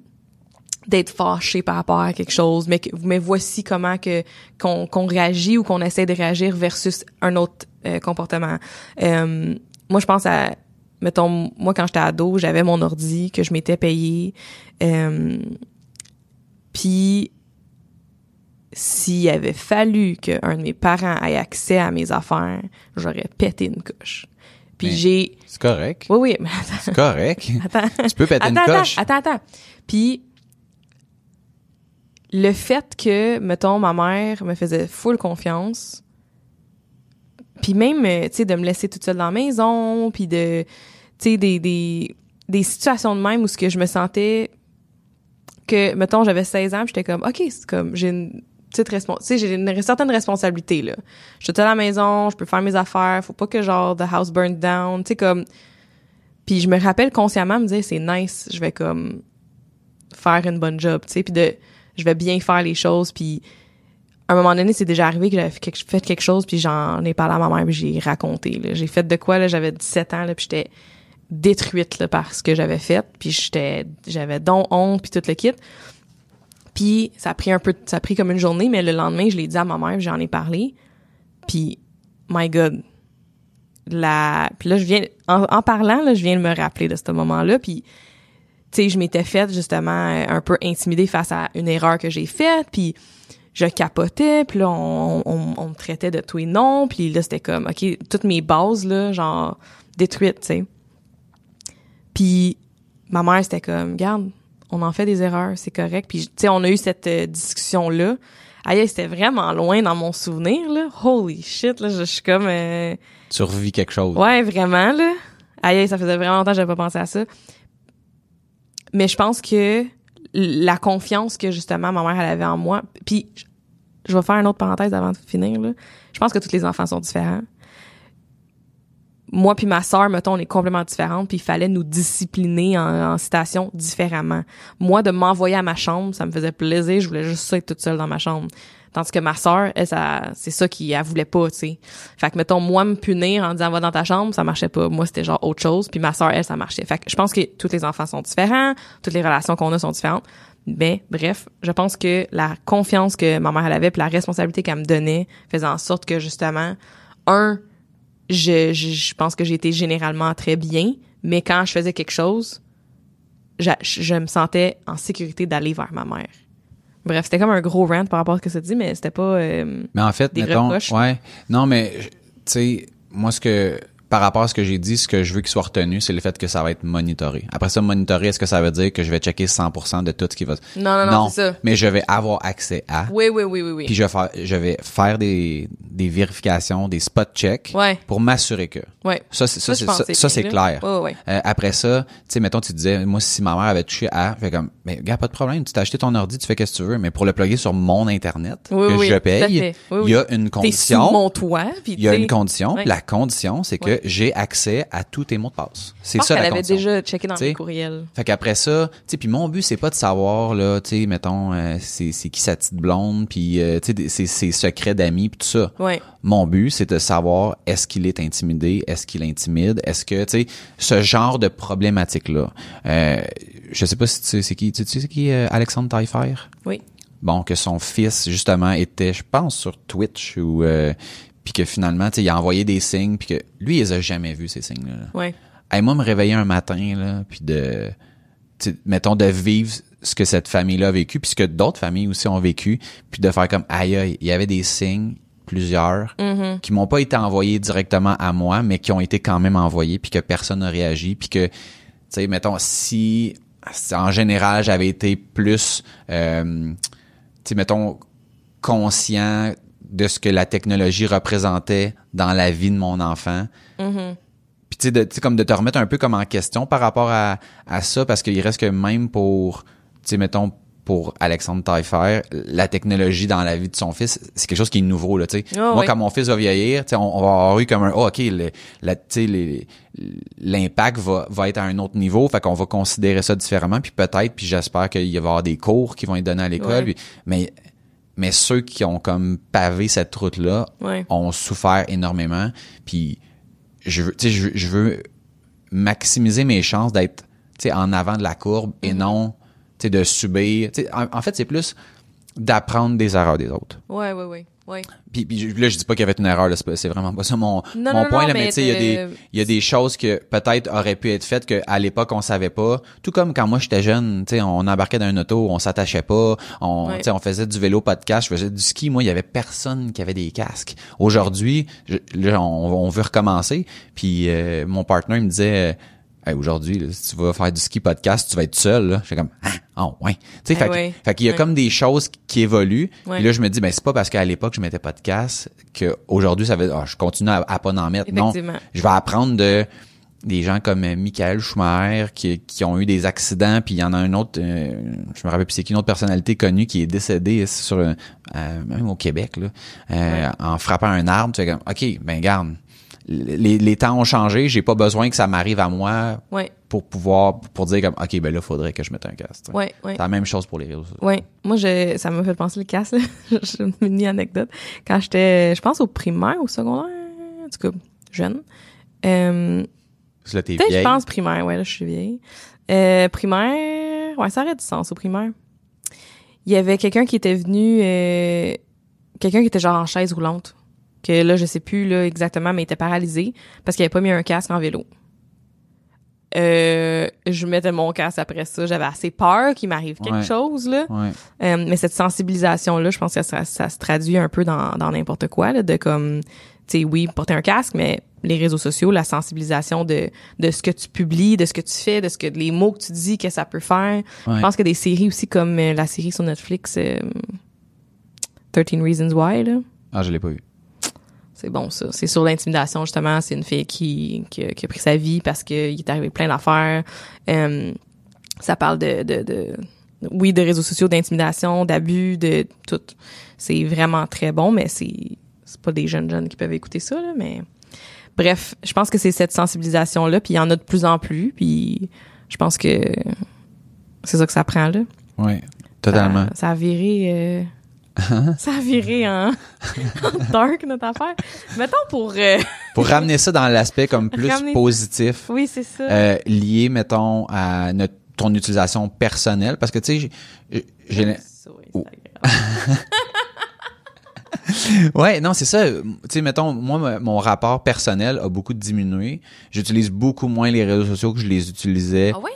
d'être fâché par rapport à quelque chose mais que, mais voici comment que qu'on qu'on réagit ou qu'on essaie de réagir versus un autre euh, comportement Euh, moi je pense à mettons, moi, quand j'étais ado, j'avais mon ordi que je m'étais payé. Euh, puis, s'il avait fallu qu'un de mes parents ait accès à mes affaires, j'aurais pété une coche. Puis j'ai... C'est correct. Oui, oui, mais attends. C'est correct. Attends. tu peux péter une attends, coche. Attends, attends, attends. Puis, le fait que, mettons, ma mère me faisait full confiance, puis même, euh, tu sais, de me laisser toute seule dans la maison, puis de, tu sais, des, des, des situations de même où ce que je me sentais que, mettons, j'avais 16 ans, j'étais comme, OK, c'est comme, j'ai une petite responsabilité, j'ai une certaine responsabilité, là. Je suis toute à la maison, je peux faire mes affaires, faut pas que, genre, the house burn down, tu sais, comme... Puis je me rappelle consciemment me dire, c'est nice, je vais, comme, faire une bonne job, tu sais, puis de... Je vais bien faire les choses, puis à un moment donné, c'est déjà arrivé que j'avais fait quelque, chose, puis j'en ai parlé à ma mère, puis j'ai raconté. J'ai fait de quoi, là, j'avais 17 ans, là, puis j'étais détruite là, par ce que j'avais fait, puis j'étais j'avais donc honte, puis tout le kit. Puis ça a pris un peu, ça a pris comme une journée, mais le lendemain, je l'ai dit à ma mère, j'en ai parlé, puis my God, la, puis là je viens, en, parlant là, je viens de me rappeler de ce moment-là, puis sais, je m'étais faite justement euh, un peu intimidée face à une erreur que j'ai faite, puis je capotais, puis là, on, on, on me traitait de tout et non, puis là, c'était comme, OK, toutes mes bases, là, genre, détruites, tu sais. Puis ma mère, c'était comme, regarde, on en fait des erreurs, c'est correct. Puis, tu sais, on a eu cette euh, discussion-là. Aïe, c'était vraiment loin dans mon souvenir, là. Holy shit, là, je, je suis comme... euh, Tu revis quelque chose. Ouais, vraiment, là. Aïe, ça faisait vraiment longtemps que j'avais pas pensé à ça. Mais je pense que la confiance que, justement, ma mère, avait en moi... Puis, je- vais faire une autre parenthèse avant de finir. Je pense que tous les enfants sont différents. Moi puis ma sœur, mettons, on est complètement différentes, puis il fallait nous discipliner en, en différemment. Moi, de m'envoyer à ma chambre, ça me faisait plaisir, je voulais juste être toute seule dans ma chambre. Tandis que ma sœur, ça, c'est ça qu'elle elle voulait pas, tu sais. Fait que, mettons, moi, me punir en disant, va dans ta chambre, ça marchait pas. Moi, c'était genre autre chose, puis ma sœur, elle, ça marchait. Fait que je pense que tous les enfants sont différents, toutes les relations qu'on a sont différentes. Mais, bref, je pense que la confiance que ma mère, elle avait, puis la responsabilité qu'elle me donnait, faisait en sorte que, justement, un, je, je, je pense que j'ai été généralement très bien, mais quand je faisais quelque chose, je, je me sentais en sécurité d'aller vers ma mère. Bref, c'était comme un gros rant par rapport à ce que ça dit, mais c'était pas... euh, Mais en fait, Des mettons, ouais. Non, mais tu sais, moi ce que par rapport à ce que j'ai dit, ce que je veux qu'il soit retenu, c'est le fait que ça va être monitoré. Après ça, monitorer, est-ce que ça veut dire que je vais checker 100% de tout ce qui va Non, non, non, c'est ça. mais je vais avoir accès à Oui, oui, oui, oui, oui. puis je vais faire je vais faire des des vérifications, des spot checks Ouais. pour m'assurer que ouais. ça c'est ça, c'est ça, clair. Ouais, ouais. Euh, après ça, tu sais, mettons, tu disais, moi, si ma mère avait touché à, fait comme, mais gars, pas de problème, tu t'as acheté ton ordi, tu fais ce que tu veux, mais pour le plugger sur mon Internet, Oui, que oui, je paye. Oui, il y a une sous condition. mon toit, Il y a une condition. La condition, c'est que. J'ai accès à tous tes mots de passe. C'est ça la avait condition. déjà checké dans mes courriels. Fait qu'après ça, tu sais, puis mon but c'est pas de savoir là, tu sais, mettons, euh, c'est c'est qui sa petite blonde, puis euh, tu sais, c'est ses secrets d'amis, puis tout ça. Ouais. Mon but, c'est de savoir est-ce qu'il est intimidé, est-ce qu'il intimide, est-ce que, tu sais, ce genre de problématique-là. Euh, je sais pas si tu sais c'est qui, tu sais c'est qui euh, Alexandre Taillefer? Oui. Bon, que son fils, justement, était, je pense, sur Twitch ou... Euh, puis que finalement, tu sais, il a envoyé des signes, puis que lui, il les a jamais vus, ces signes-là. là. Ouais. Hey, moi, me réveiller un matin, là, puis de, mettons, de vivre ce que cette famille-là a vécu, puis ce que d'autres familles aussi ont vécu, puis de faire comme, aïe, aïe, il y avait des signes, plusieurs, Mm-hmm. qui m'ont pas été envoyés directement à moi, mais qui ont été quand même envoyés, puis que personne n'a réagi, puis que, tu sais, mettons, si, si en général, j'avais été plus, euh, tu sais, mettons, conscient de ce que la technologie représentait dans la vie de mon enfant, Mhm. puis tu sais, comme de te remettre un peu comme en question par rapport à, à ça, parce qu'il reste que même pour, tu sais, mettons, pour Alexandre Taillefer, la technologie dans la vie de son fils, c'est quelque chose qui est nouveau, là, tu sais. Ah Moi, oui. quand mon fils va vieillir, tu sais, on, on va avoir eu comme un, oh, OK, le, la, tu sais, les- l'impact va, va être à un autre niveau, fait qu'on va considérer ça différemment, puis peut-être, puis j'espère qu'il va y avoir des cours qui vont être donnés à l'école, mais mais ceux qui ont comme pavé cette route-là Ouais. ont souffert énormément. Puis je veux, je, je veux maximiser mes chances d'être en avant de la courbe et Mm-hmm. non de subir. En, en fait, c'est plus d'apprendre des erreurs des autres. Ouais, ouais, ouais. Ouais. Puis, là, je dis pas qu'il y avait une erreur, là, c'est vraiment pas ça mon, Non, mon non, point, non, là, mais mais tu sais, il y a de- des, il y a des choses que peut-être auraient pu être faites qu'à l'époque, on savait pas. Tout comme quand moi, j'étais jeune, tu sais, on embarquait dans un auto, on s'attachait pas, on, sais, on faisait du vélo podcast, je faisais du ski. Moi, il y avait personne qui avait des casques. Aujourd'hui, on, on veut recommencer. Puis euh, mon partenaire, il me disait, Hey, aujourd'hui, là, si tu vas faire du ski podcast, tu vas être seul. Là. J'étais comme, ah, oh, ouais. Tu sais, Eh fait, ouais. fait qu'il y a Ouais. comme des choses qui évoluent. Ouais. Puis là, je me dis, ben c'est pas parce qu'à l'époque je mettais casque que aujourd'hui ça veut dire, ah, je continue à, à pas en mettre. Non, je vais apprendre de des gens comme euh, Michael Schumacher qui, qui ont eu des accidents, puis il y en a un autre, euh, je me rappelle plus c'est qui, une autre personnalité connue qui est décédée sur euh, euh, même au Québec là, euh, en frappant un arbre. Tu fais comme, ok, ben garde, les, les temps ont changé, j'ai pas besoin que ça m'arrive à moi Ouais, pour pouvoir pour dire comme, ok, ben là faudrait que je mette un casque. ouais, ouais. C'est la même chose pour les réseaux sociaux. Ouais, moi je ça m'a fait penser le là. J'ai une mini anecdote. Quand j'étais je pense au primaire au secondaire, en tout cas jeune. Euh, là, t'es peut-être je vieille. pense primaire, ouais, là je suis vieille. Euh, primaire, ouais, ça aurait du sens au primaire. Il y avait quelqu'un qui était venu euh, quelqu'un qui était genre en chaise roulante. Que là je sais plus là exactement mais il était paralysé parce qu'il avait pas mis un casque en vélo. Euh, je mettais mon casque après ça, j'avais assez peur qu'il m'arrive quelque Ouais. chose là. Ouais. Euh, mais cette sensibilisation-là, je pense que ça, ça se traduit un peu dans dans n'importe quoi, là, de comme, tu sais, oui, porter un casque, mais les réseaux sociaux, la sensibilisation de de ce que tu publies, de ce que tu fais, de ce que les mots que tu dis, que ça peut faire. Ouais. Je pense que des séries aussi comme euh, la série sur Netflix, euh, 13 Reasons Why, là. Ah, je l'ai pas vu. C'est bon, ça. C'est sur l'intimidation, justement. C'est une fille qui, qui, a- qui a pris sa vie parce qu'il est arrivé plein d'affaires. Euh, ça parle de, de, de, oui, de réseaux sociaux, d'intimidation, d'abus, de tout. C'est vraiment très bon, mais c'est, c'est pas des jeunes jeunes qui peuvent écouter ça, là, mais bref, je pense que c'est cette sensibilisation-là, puis il y en a de plus en plus, puis je pense que c'est ça que ça prend, là. Ouais. Totalement. Ça, ça a viré. euh, ça a viré en, en dark notre affaire. Mettons pour. euh, Pour ramener ça dans l'aspect comme plus Ramener- positif, oui, c'est ça. euh, lié, mettons, à notre ton utilisation personnelle, parce que tu sais, j'ai- agréable. ouais, non, c'est ça. Tu sais, mettons, moi, mon rapport personnel a beaucoup diminué. J'utilise beaucoup moins les réseaux sociaux que je les utilisais Ah oui?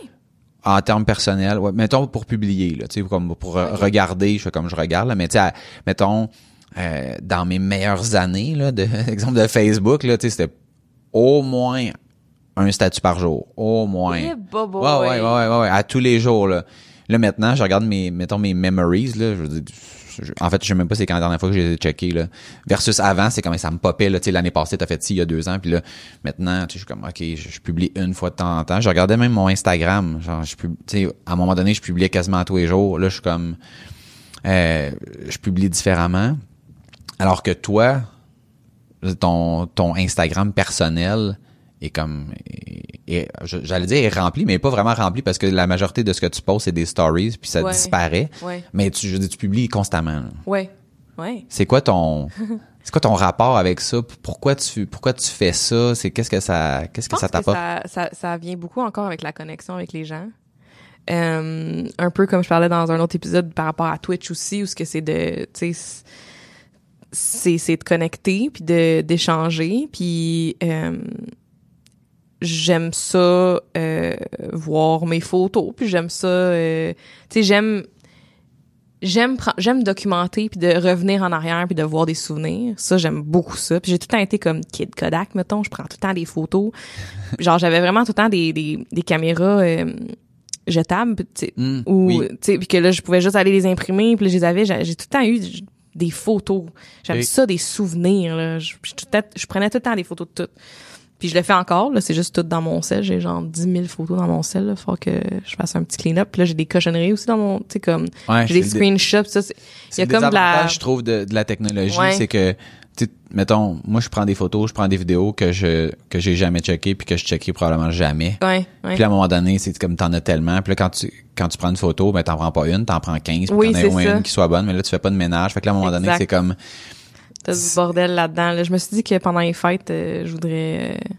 En termes personnels. Ouais, mettons pour publier, là, tu sais, comme pour regarder, je fais comme je regarde, là, mais tu mettons, euh, dans mes meilleures années, là, de, exemple de Facebook, là, tu sais, c'était au moins un statut par jour. Au moins. Eh, bobo, Ouais, ouais, ouais. ouais, ouais, ouais, à tous les jours, là. Là, maintenant, je regarde mes, mettons, mes memories, là, je veux dire, en fait, je sais même pas c'est quand la dernière fois que j'ai checké, là. Versus avant, c'est comme ça me popait, là, tu sais, l'année passée, t'as fait ci il y a deux ans, puis là, maintenant, tu sais, je suis comme, ok, je, publie une fois de temps en temps. Je regardais même mon Instagram, genre, je tu sais, à un moment donné, je publiais quasiment tous les jours. Là, je suis comme, euh, je publie différemment. Alors que toi, ton, ton Instagram personnel est comme est- j'allais dire est rempli mais pas vraiment rempli parce que la majorité de ce que tu postes c'est des stories puis ça Ouais. disparaît Ouais. mais tu je veux dire, tu publies constamment. Ouais. Ouais. c'est quoi ton c'est quoi ton rapport avec ça? Pourquoi tu pourquoi tu fais ça? C'est qu'est-ce que ça qu'est-ce que ça t'apporte? ça, ça, ça vient beaucoup encore avec la connexion avec les gens. Euh, un peu comme je parlais dans un autre épisode par rapport à Twitch aussi, où ce que c'est de, tu sais, c'est c'est de connecter puis de d'échanger puis euh, j'aime ça euh, voir mes photos puis j'aime ça euh, tu sais j'aime j'aime j'aime documenter puis de revenir en arrière puis de voir des souvenirs. Ça j'aime beaucoup ça. Puis j'ai tout le temps été comme kid Kodak mettons je prends tout le temps des photos. Genre j'avais vraiment tout le temps des des, des caméras euh, jetables tu sais Hmm, ou oui. tu sais puis que là je pouvais juste aller les imprimer puis je les avais. J'ai tout le temps eu des photos. J'aime Oui. ça des souvenirs là. Je, je, je prenais tout le temps des photos de tout puis je le fais encore là c'est juste tout dans mon sel. J'ai genre 10 000 photos dans mon sel là. Faut que je fasse un petit clean up puis là j'ai des cochonneries aussi dans mon tu sais comme Ouais, j'ai des screenshots ça c'est il y a comme de la je trouve de, de la technologie Ouais. c'est que tu mettons moi je prends des photos je prends des vidéos que je que j'ai jamais checkées puis que je checkerai probablement jamais. Ouais ouais. Puis à un moment donné, c'est comme t'en as tellement. Puis là, quand tu, quand tu prends une photo, ben t'en prends pas une, t'en prends 15, puis Oui, t'en as une qui soit bonne, mais là, tu fais pas de ménage. Fait que là, à un moment donné, c'est comme, Du bordel là-dedans. Là. Je me suis dit que pendant les fêtes, euh, je voudrais euh,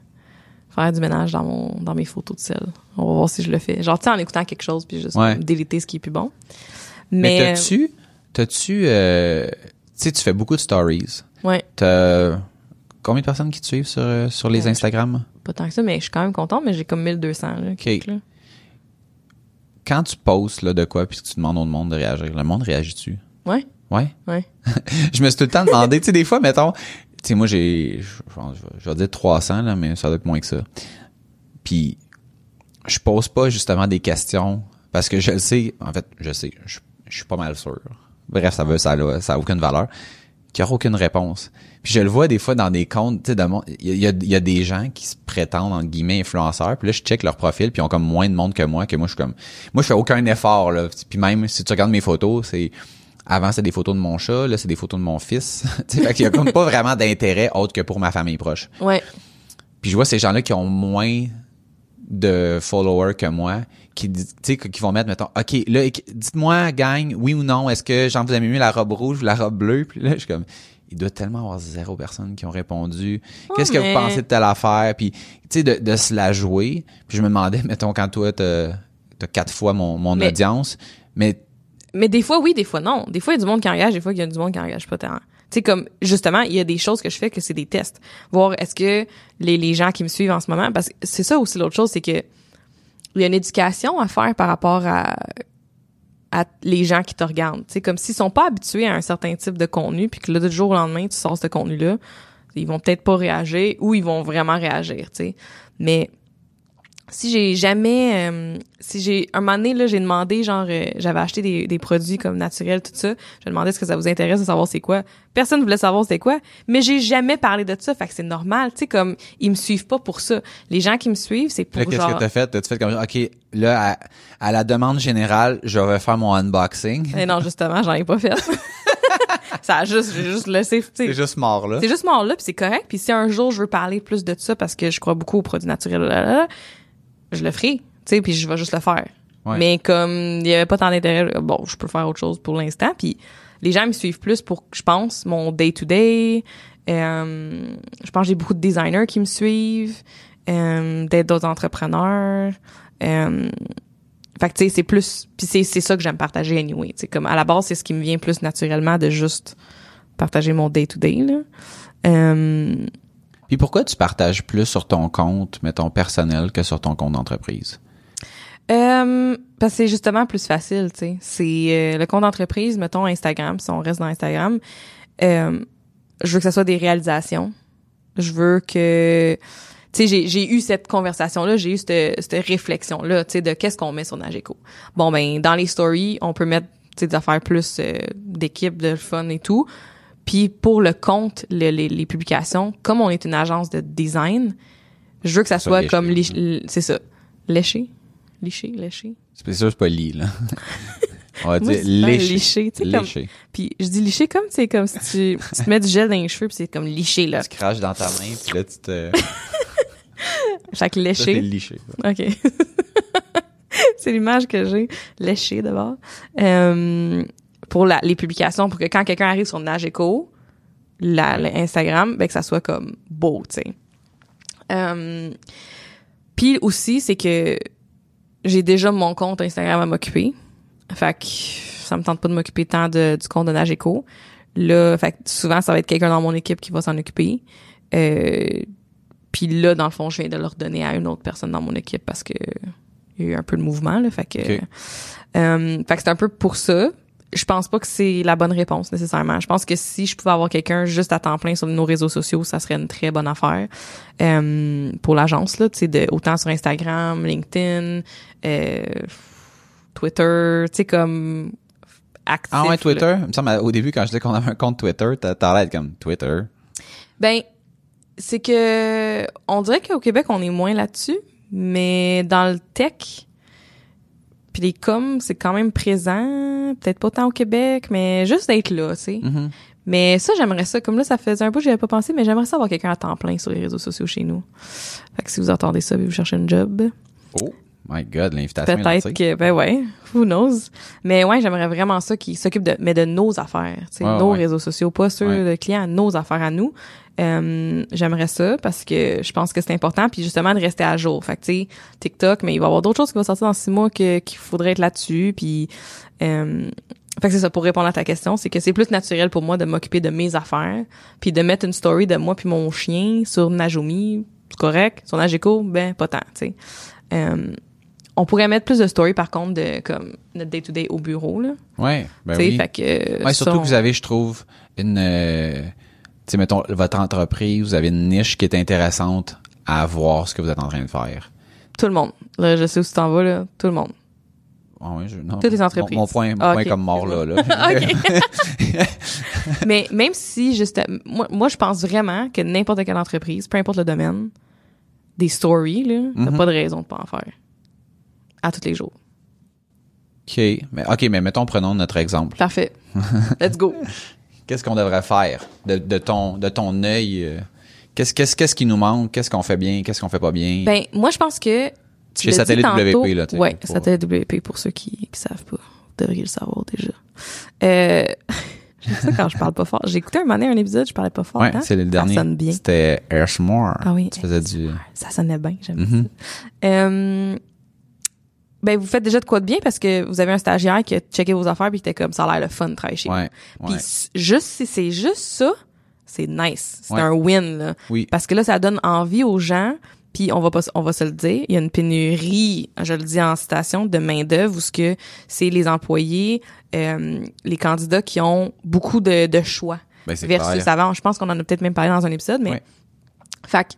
faire du ménage dans mon dans mes photos de sel. On va voir si je le fais. Genre, tu sais, en écoutant quelque chose, puis juste Ouais. déliter ce qui est plus bon. mais Mais, t'as-tu, t'as-tu, euh, tu sais, tu fais beaucoup de stories. Ouais. T'as combien de personnes qui te suivent sur, sur les Ouais, Instagram? Pas tant que ça, mais je suis quand même contente, mais j'ai comme 1200, là. OK. là. Quand tu postes là, de quoi puis que tu demandes au monde de réagir, le monde réagit-tu? Ouais. Ouais? Ouais. je me suis tout le temps demandé, tu sais, des fois, mettons, tu sais, moi, j'ai, je, vais dire 300, là, mais ça doit être moins que ça. Puis, je pose pas justement des questions parce que je le sais, en fait, je sais, je, je suis pas mal sûr. Bref, ça veut, ça a, ça a aucune valeur, qu'il y aura aucune réponse. Puis je le vois des fois dans des comptes, tu sais, de mon- il y a, y a des gens qui se prétendent, entre guillemets, influenceurs, puis là, je check leur profil, puis ils ont comme moins de monde que moi, que moi, je suis comme, moi, je fais aucun effort, là. Puis même, si tu regardes mes photos, c'est, avant, c'est des photos de mon chat, là, c'est des photos de mon fils. fait qu'il y a comme pas vraiment d'intérêt autre que pour ma famille proche. Ouais. Puis je vois ces gens-là qui ont moins de followers que moi, qui, di- tu sais, qui vont mettre, mettons, OK, là, dites-moi, gang, oui ou non, est-ce que, genre, vous avez mieux la robe rouge ou la robe bleue? Puis là, je suis comme, il doit tellement avoir zéro personne qui ont répondu. Qu'est-ce que vous pensez de telle affaire? Puis, tu sais, de, de se la jouer. Puis je me demandais, mettons, quand toi, t'as t'as quatre fois mon, mon Mais- audience, mais Mais des fois, oui, des fois, non. Des fois, il y a du monde qui engage, des fois, il y a du monde qui engage pas tant. Tu sais, comme, justement, il y a des choses que je fais que c'est des tests. Voir est-ce que les, les gens qui me suivent en ce moment, parce que c'est ça aussi l'autre chose, c'est que il y a une éducation à faire par rapport à, à les gens qui te regardent. Tu sais, comme s'ils sont pas habitués à un certain type de contenu, puis que là, du jour au lendemain, tu sors ce contenu-là, ils vont peut-être pas réagir ou ils vont vraiment réagir, tu sais. Mais si j'ai jamais euh, si j'ai un moment donné là j'ai demandé genre euh, j'avais acheté des, des produits comme naturels tout ça j'ai demandé est-ce que ça vous intéresse de savoir c'est quoi? Personne voulait savoir c'était quoi mais j'ai jamais parlé de ça fait que c'est normal tu sais comme ils me suivent pas pour ça les gens qui me suivent c'est pour Là, qu'est-ce genre que t'as fait? T'as-tu fait comme, OK, là, à, à la demande générale, je vais faire mon unboxing. Eh non justement j'en ai pas fait ça a juste j'ai juste laissé C'est juste mort, là. C'est juste mort là, puis c'est correct. Puis si un jour je veux parler plus de ça parce que je crois beaucoup aux produits naturels, là, là, là, je le ferai, tu sais, puis je vais juste le faire. Ouais. Mais comme il y avait pas tant d'intérêt, bon, je peux faire autre chose pour l'instant. Puis les gens me suivent plus pour, je pense, mon day to day. Euh, je pense que j'ai beaucoup de designers qui me suivent, euh, d'autres entrepreneurs. Euh, fait que tu sais, c'est plus, puis c'est c'est ça que j'aime partager anyway. Tu comme à la base, c'est ce qui me vient plus naturellement de juste partager mon day to day là. Euh, Puis pourquoi tu partages plus sur ton compte, mettons, personnel que sur ton compte d'entreprise? Euh, parce que c'est justement plus facile, tu sais. C'est euh, le compte d'entreprise, mettons Instagram, si on reste dans Instagram. euh, je veux que ça soit des réalisations. Je veux que tu sais j'ai eu cette conversation là, j'ai eu cette, cette réflexion là, tu sais de qu'est-ce qu'on met sur Nageco. Bon ben dans les stories, on peut mettre tu sais des affaires plus euh, d'équipe, de fun et tout. Puis pour le compte, le- les, les publications, comme on est une agence de design, je veux que ça Ça, soit léché. comme c'est ça, léché, liché, léché? C'est sûr, c'est pas lit, là. On va Moi, dire léché. liché, tu sais comme Léché. puis je dis liché comme c'est comme si tu, tu te mets du gel dans les cheveux puis c'est comme liché là. Tu craches dans ta main, puis là, tu te... Fait que Ça, léché. liché. OK. c'est l'image que j'ai. Léché d'abord. Euh, pour la, les publications, pour que quand quelqu'un arrive sur Nageco, la, la Instagram, ben que ça soit comme beau, tu sais. Euh, Puis aussi, c'est que j'ai déjà mon compte Instagram à m'occuper. Fait que ça me tente pas de m'occuper tant de, du compte de Nageco. Là, fait que souvent, ça va être quelqu'un dans mon équipe qui va s'en occuper. Euh, puis là, dans le fond, je viens de le redonner à une autre personne dans mon équipe parce que il y a eu un peu de mouvement, là. Fait que, euh, fait que c'est un peu pour ça. Je pense pas que c'est la bonne réponse nécessairement. Je pense que si je pouvais avoir quelqu'un juste à temps plein sur nos réseaux sociaux, ça serait une très bonne affaire euh, pour l'agence là. Tu sais, autant sur Instagram, LinkedIn, euh, Twitter, tu sais comme actif. Ah ouais, là. Twitter? Il me semble, au début, quand je disais qu'on avait un compte Twitter, t'as l'air comme Twitter. Ben, c'est que on dirait qu'au Québec on est moins là-dessus, mais dans le tech, puis les coms, c'est quand même présent, peut-être pas tant au Québec, mais juste d'être là, tu sais. Mhm. Mais ça, j'aimerais ça. Comme là, ça faisait un peu, j'y avais pas pensé, mais j'aimerais ça avoir quelqu'un à temps plein sur les réseaux sociaux chez nous. Fait que si vous entendez ça, vous cherchez un job, Oh. My God, l'invitation est Peut-être que, ben ouais, who knows? Mais ouais, j'aimerais vraiment ça qui s'occupe de, mais de nos affaires, tu sais, nos ouais. réseaux sociaux, pas ceux Ouais. de clients, nos affaires à nous. Euh, j'aimerais ça parce que je pense que c'est important puis justement de rester à jour. Fait que tu sais, TikTok, mais il va y avoir d'autres choses qui vont sortir dans six mois que qu'il faudrait être là-dessus puis euh, fait que c'est ça pour répondre à ta question, c'est que c'est plus naturel pour moi de m'occuper de mes affaires puis de mettre une story de moi puis mon chien sur Najumi, c'est correct, sur Nageco, ben pas tant, tu sais. Euh, on pourrait mettre plus de stories par contre de comme notre day to day au bureau là. Ouais, ben oui. fait que Ouais, ça, surtout on- que vous avez, je trouve, une, euh, sais, mettons, votre entreprise, vous avez une niche qui est intéressante à voir ce que vous êtes en train de faire. tout le monde. Là, je sais où tu t'en vas là, tout le monde. Ah ouais, je, non, Toutes les entreprises. Mon, mon point, mon Ah, point comme mort là. là. Mais même si juste moi, moi je pense vraiment que n'importe quelle entreprise, peu importe le domaine, des stories là, t'as Mhm. pas de raison de pas en faire. À tous les jours. OK. Mais, OK, mais mettons, prenons notre exemple. Parfait. Let's go. Qu'est-ce qu'on devrait faire de, de ton, de ton œil? euh, Qu'est-ce, qu'est-ce, qu'est-ce qui nous manque? Qu'est-ce qu'on fait bien? Qu'est-ce qu'on fait pas bien? Ben, moi, je pense que. tu Chez Satellite WP, là, Ouais, pour- Satellite WP, pour ceux qui, qui savent pas. Vous devriez le savoir déjà. Euh, j'aime ça quand je parle pas fort. J'ai écouté un moment donné un épisode, je parlais pas fort. ouais, hein? c'est le dernier. Ça sonne bien. C'était Airsmore. Ah oui. Tu faisais du... Ça sonnait bien, j'aime ça. Euh, ben, vous faites déjà de quoi de bien parce que vous avez un stagiaire qui a checké vos affaires puis qui était comme, ça a l'air le fun de travailler chez Ouais, vous. Puis juste si c'est juste ça, c'est nice. C'est Ouais. un win, là. Oui. Parce que là, ça donne envie aux gens. Puis on va pas, on va se le dire, il y a une pénurie, je le dis en citation, de main d'œuvre où ce que c'est les employés, euh, les candidats qui ont beaucoup de, de choix Ben, versus clair. avant. Je pense qu'on en a peut-être même parlé dans un épisode, mais Ouais. fait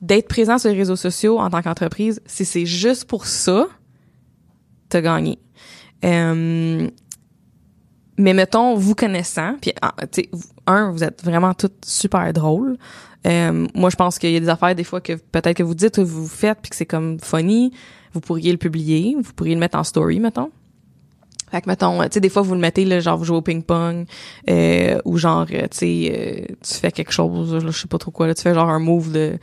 d'être présent sur les réseaux sociaux en tant qu'entreprise, si c'est juste pour ça, Euh, mais mettons, vous connaissant, puis ah, un, vous êtes vraiment toutes super drôles. Euh, moi, je pense qu'il y a des affaires des fois que peut-être que vous dites, vous faites, puis que c'est comme funny. Vous pourriez le publier, vous pourriez le mettre en story, mettons. Fait que, mettons, tu sais, des fois, vous le mettez, là, genre, vous jouez au ping-pong, euh, ou genre, euh, tu sais, tu fais quelque chose, je sais pas trop quoi, là, tu fais genre un move de...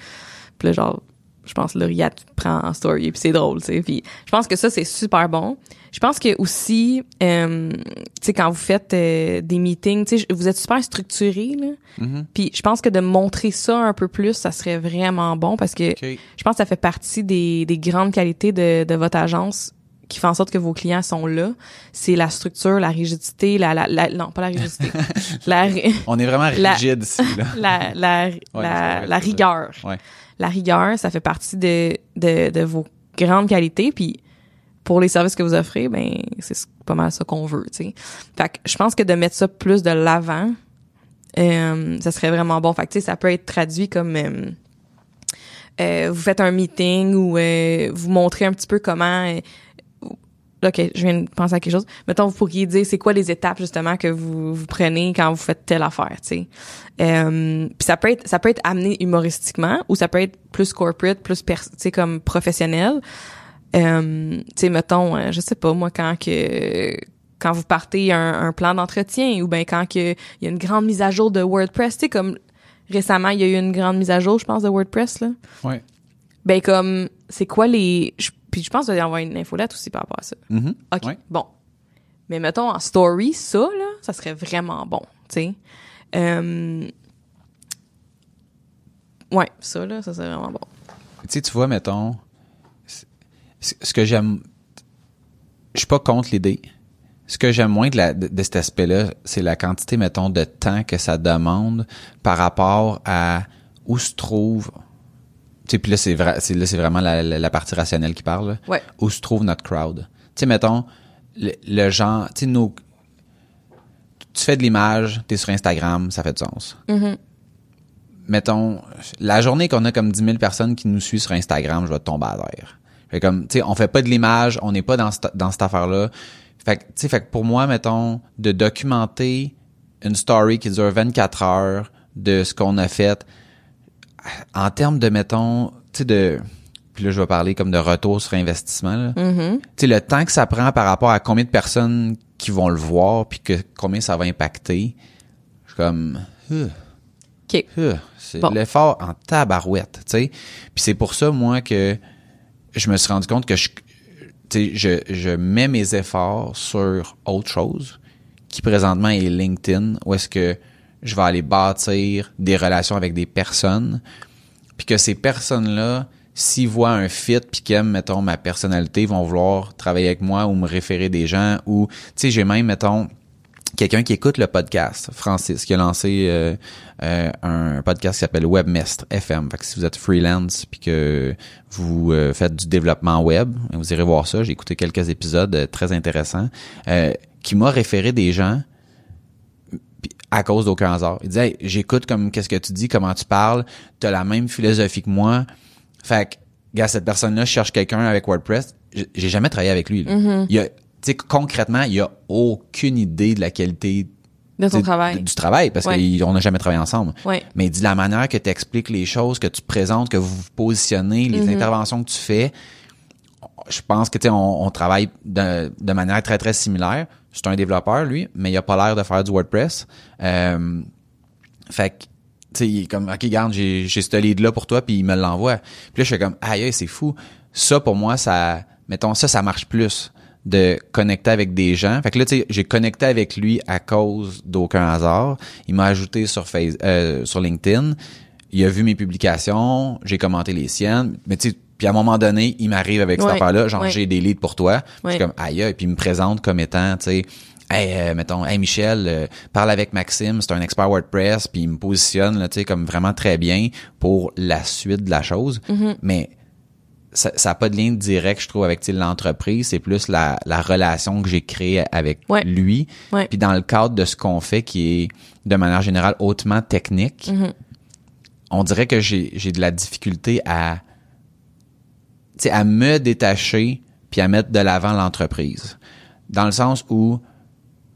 Puis là, genre, je pense, Lauriat prend en story, puis c'est drôle, tu sais. Puis je pense que ça, c'est super bon. Je pense que aussi, euh, tu sais, quand vous faites euh, des meetings, tu sais, vous êtes super structuré, là. Mhm. Puis je pense que de montrer ça un peu plus, ça serait vraiment bon, parce que je pense que ça fait partie des, des grandes qualités de, de votre agence qui fait en sorte que vos clients sont là. C'est la structure, la rigidité, la, la, la- non, pas la rigidité, la, On est vraiment rigide ici, là. la, la, Ouais, la, la rigueur. Ouais. La rigueur, ça fait partie de, de, de vos grandes qualités. Puis pour les services que vous offrez, ben c'est ce- pas mal ça qu'on veut, tu sais. Fait que je pense que de mettre ça plus de l'avant, euh, ça serait vraiment bon. Fait que tu sais, ça peut être traduit comme euh, euh, vous faites un meeting ou euh, vous montrez un petit peu comment. OK, je viens de penser à quelque chose. Mettons, vous pourriez dire c'est quoi les étapes justement que vous, vous prenez quand vous faites telle affaire, tu sais? Euh, puis ça peut être ça peut être amené humoristiquement ou ça peut être plus corporate, plus tu sais comme professionnel. Euh, tu sais mettons, euh, je sais pas moi quand que quand vous partez un, un plan d'entretien ou ben quand que il y a une grande mise à jour de WordPress, tu sais comme récemment il y a eu une grande mise à jour, je pense de WordPress là. Ouais. Ben comme c'est quoi les je- puis je pense y avoir une infolette aussi par rapport à ça. Mhm. OK. Ouais. Bon. Mais mettons en story, ça, là, ça serait vraiment bon, tu sais. Euh... Ouais, ça, là, ça serait vraiment bon. Tu sais, tu vois, mettons, ce que j'aime, je suis pas contre l'idée. Ce que j'aime moins de, la, de, de cet aspect-là, c'est la quantité, mettons, de temps que ça demande par rapport à où se trouve. Tu sais, puis là, c'est vrai, là, c'est vraiment la, la, la partie rationnelle qui parle. là. Ouais. Où se trouve notre crowd. Tu sais, mettons, le, le genre, tu sais, nos, tu fais de l'image, t'es sur Instagram, ça fait du sens Mhm. mettons, la journée qu'on a comme 10 000 personnes qui nous suivent sur Instagram, je vais tomber à terre. Fait comme, tu sais, on fait pas de l'image, on n'est pas dans, cette- dans cette affaire-là. Fait que, tu sais, fait que pour moi, mettons, de documenter une story qui dure 24 heures de ce qu'on a fait, en termes de, mettons, tu sais, de... Puis là, je vais parler comme de retour sur investissement. Mhm. Tu sais, le temps que ça prend par rapport à combien de personnes qui vont le voir, puis que combien ça va impacter, je suis comme... euh, OK. euh, C'est Bon. l'effort en tabarouette, tu sais. Puis c'est pour ça, moi, que je me suis rendu compte que je, tu sais, je, je mets mes efforts sur autre chose qui présentement est LinkedIn, où est-ce que je vais aller bâtir des relations avec des personnes, puis que ces personnes-là, s'ils voient un fit puis qu'ils aiment, mettons, ma personnalité, vont vouloir travailler avec moi ou me référer des gens ou, tu sais, j'ai même, mettons, quelqu'un qui écoute le podcast, Francis, qui a lancé euh, euh, un podcast qui s'appelle Webmestre FM. Fait que si vous êtes freelance puis que vous euh, faites du développement web, vous irez voir ça. J'ai écouté quelques épisodes très intéressants qui m'a référé des gens à cause d'aucun hasard. Il disait, j'écoute comme qu'est-ce que tu dis, comment tu parles, tu as la même philosophie que moi. Fait que, gars, cette personne-là cherche quelqu'un avec WordPress. J'ai jamais travaillé avec lui. Mm-hmm. Il y a, tu sais, concrètement, il y a aucune idée de la qualité de ton travail. Du travail, parce qu'on n'a jamais travaillé ensemble. Ouais. Mais il dit la manière que tu expliques les choses, que tu présentes, que vous vous positionnez, les Mm-hmm. interventions que tu fais, je pense que tu sais, on, on travaille de, de manière très très similaire. C'est un développeur lui, mais il a pas l'air de faire du WordPress. Euh, fait que tu sais, il est comme ok, garde, j'ai j'ai ce lead là pour toi, puis il me l'envoie. Puis là, je suis comme aïe, aïe, c'est fou. Ça pour moi, ça, mettons ça, ça marche plus de connecter avec des gens. Fait que là, tu sais, j'ai connecté avec lui à cause d'aucun hasard. Il m'a ajouté sur face, euh, sur LinkedIn. Il a vu mes publications, j'ai commenté les siennes. Mais tu sais, puis à un moment donné, il m'arrive avec cette Ouais. affaire-là, genre Ouais. j'ai des leads pour toi. Puis Je suis Ouais. comme aïe, et puis il me présente comme étant, tu sais, hey, euh, mettons, hey Michel, euh, parle avec Maxime, c'est un expert WordPress, puis il me positionne là, tu sais, comme vraiment très bien pour la suite de la chose. Mm-hmm. Mais ça n'a pas de lien direct, je trouve, avec l'entreprise. C'est plus la, la relation que j'ai créée avec Ouais. lui. Ouais. Puis dans le cadre de ce qu'on fait, qui est de manière générale hautement technique, Mm-hmm. on dirait que j'ai j'ai de la difficulté à à me détacher puis à mettre de l'avant l'entreprise. Dans le sens où,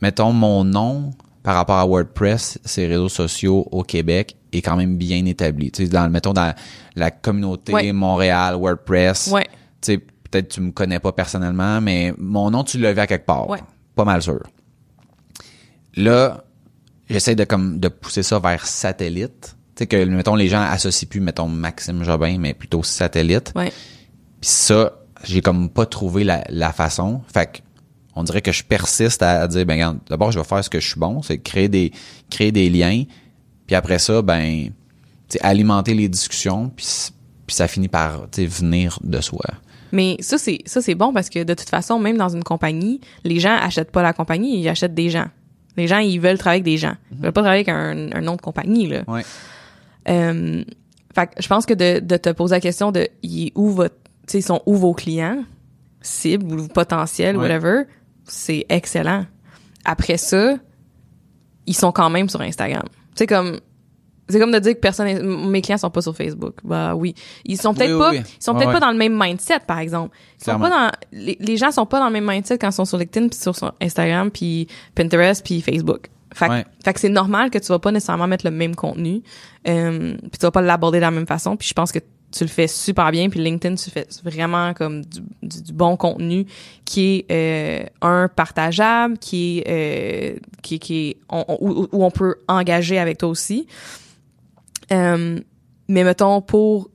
mettons, mon nom par rapport à WordPress, ces réseaux sociaux au Québec est quand même bien établi. Tu sais, dans, mettons, dans la communauté Ouais. Montréal, WordPress, Ouais. tu sais, peut-être tu me connais pas personnellement, mais mon nom, tu l'as vu à quelque part. Ouais. Pas mal sûr. Là, j'essaie de comme de pousser ça vers satellite. Tu sais que mettons les gens associent plus mettons Maxime Jobin mais plutôt satellite. Puis ça, j'ai comme pas trouvé la, la façon. Fait que on dirait que je persiste à, à dire ben regarde, d'abord je vais faire ce que je suis bon, c'est créer des créer des liens. Puis après ça ben alimenter les discussions puis puis ça finit par venir de soi. Mais ça c'est ça c'est bon parce que de toute façon même dans une compagnie, les gens achètent pas la compagnie, ils achètent des gens. Les gens ils veulent travailler avec des gens. Ils veulent pas travailler avec un, un nom de compagnie là. Ouais. Euh, fait que je pense que de, de te poser la question de il est où votre sais ils sont où vos clients? Cibles ou potentiels Ouais. whatever, c'est excellent. Après ça, ils sont quand même sur Instagram. C'est comme c'est comme de dire que personne mes clients sont pas sur Facebook. Bah oui, ils sont peut-être Oui, pas oui, oui. ils sont peut-être pas dans le même mindset par exemple. Ils sont pas dans les, les gens sont pas dans le même mindset quand ils sont sur LinkedIn puis sur sur Instagram puis Pinterest puis Facebook. Fait, Ouais. fait que c'est normal que tu vas pas nécessairement mettre le même contenu, euh, puis tu vas pas l'aborder de la même façon. Puis je pense que tu le fais super bien. Puis LinkedIn, tu fais vraiment comme du, du- bon contenu qui est euh, un partageable, qui est euh, qui, qui où on peut engager avec toi aussi. Euh, mais mettons pour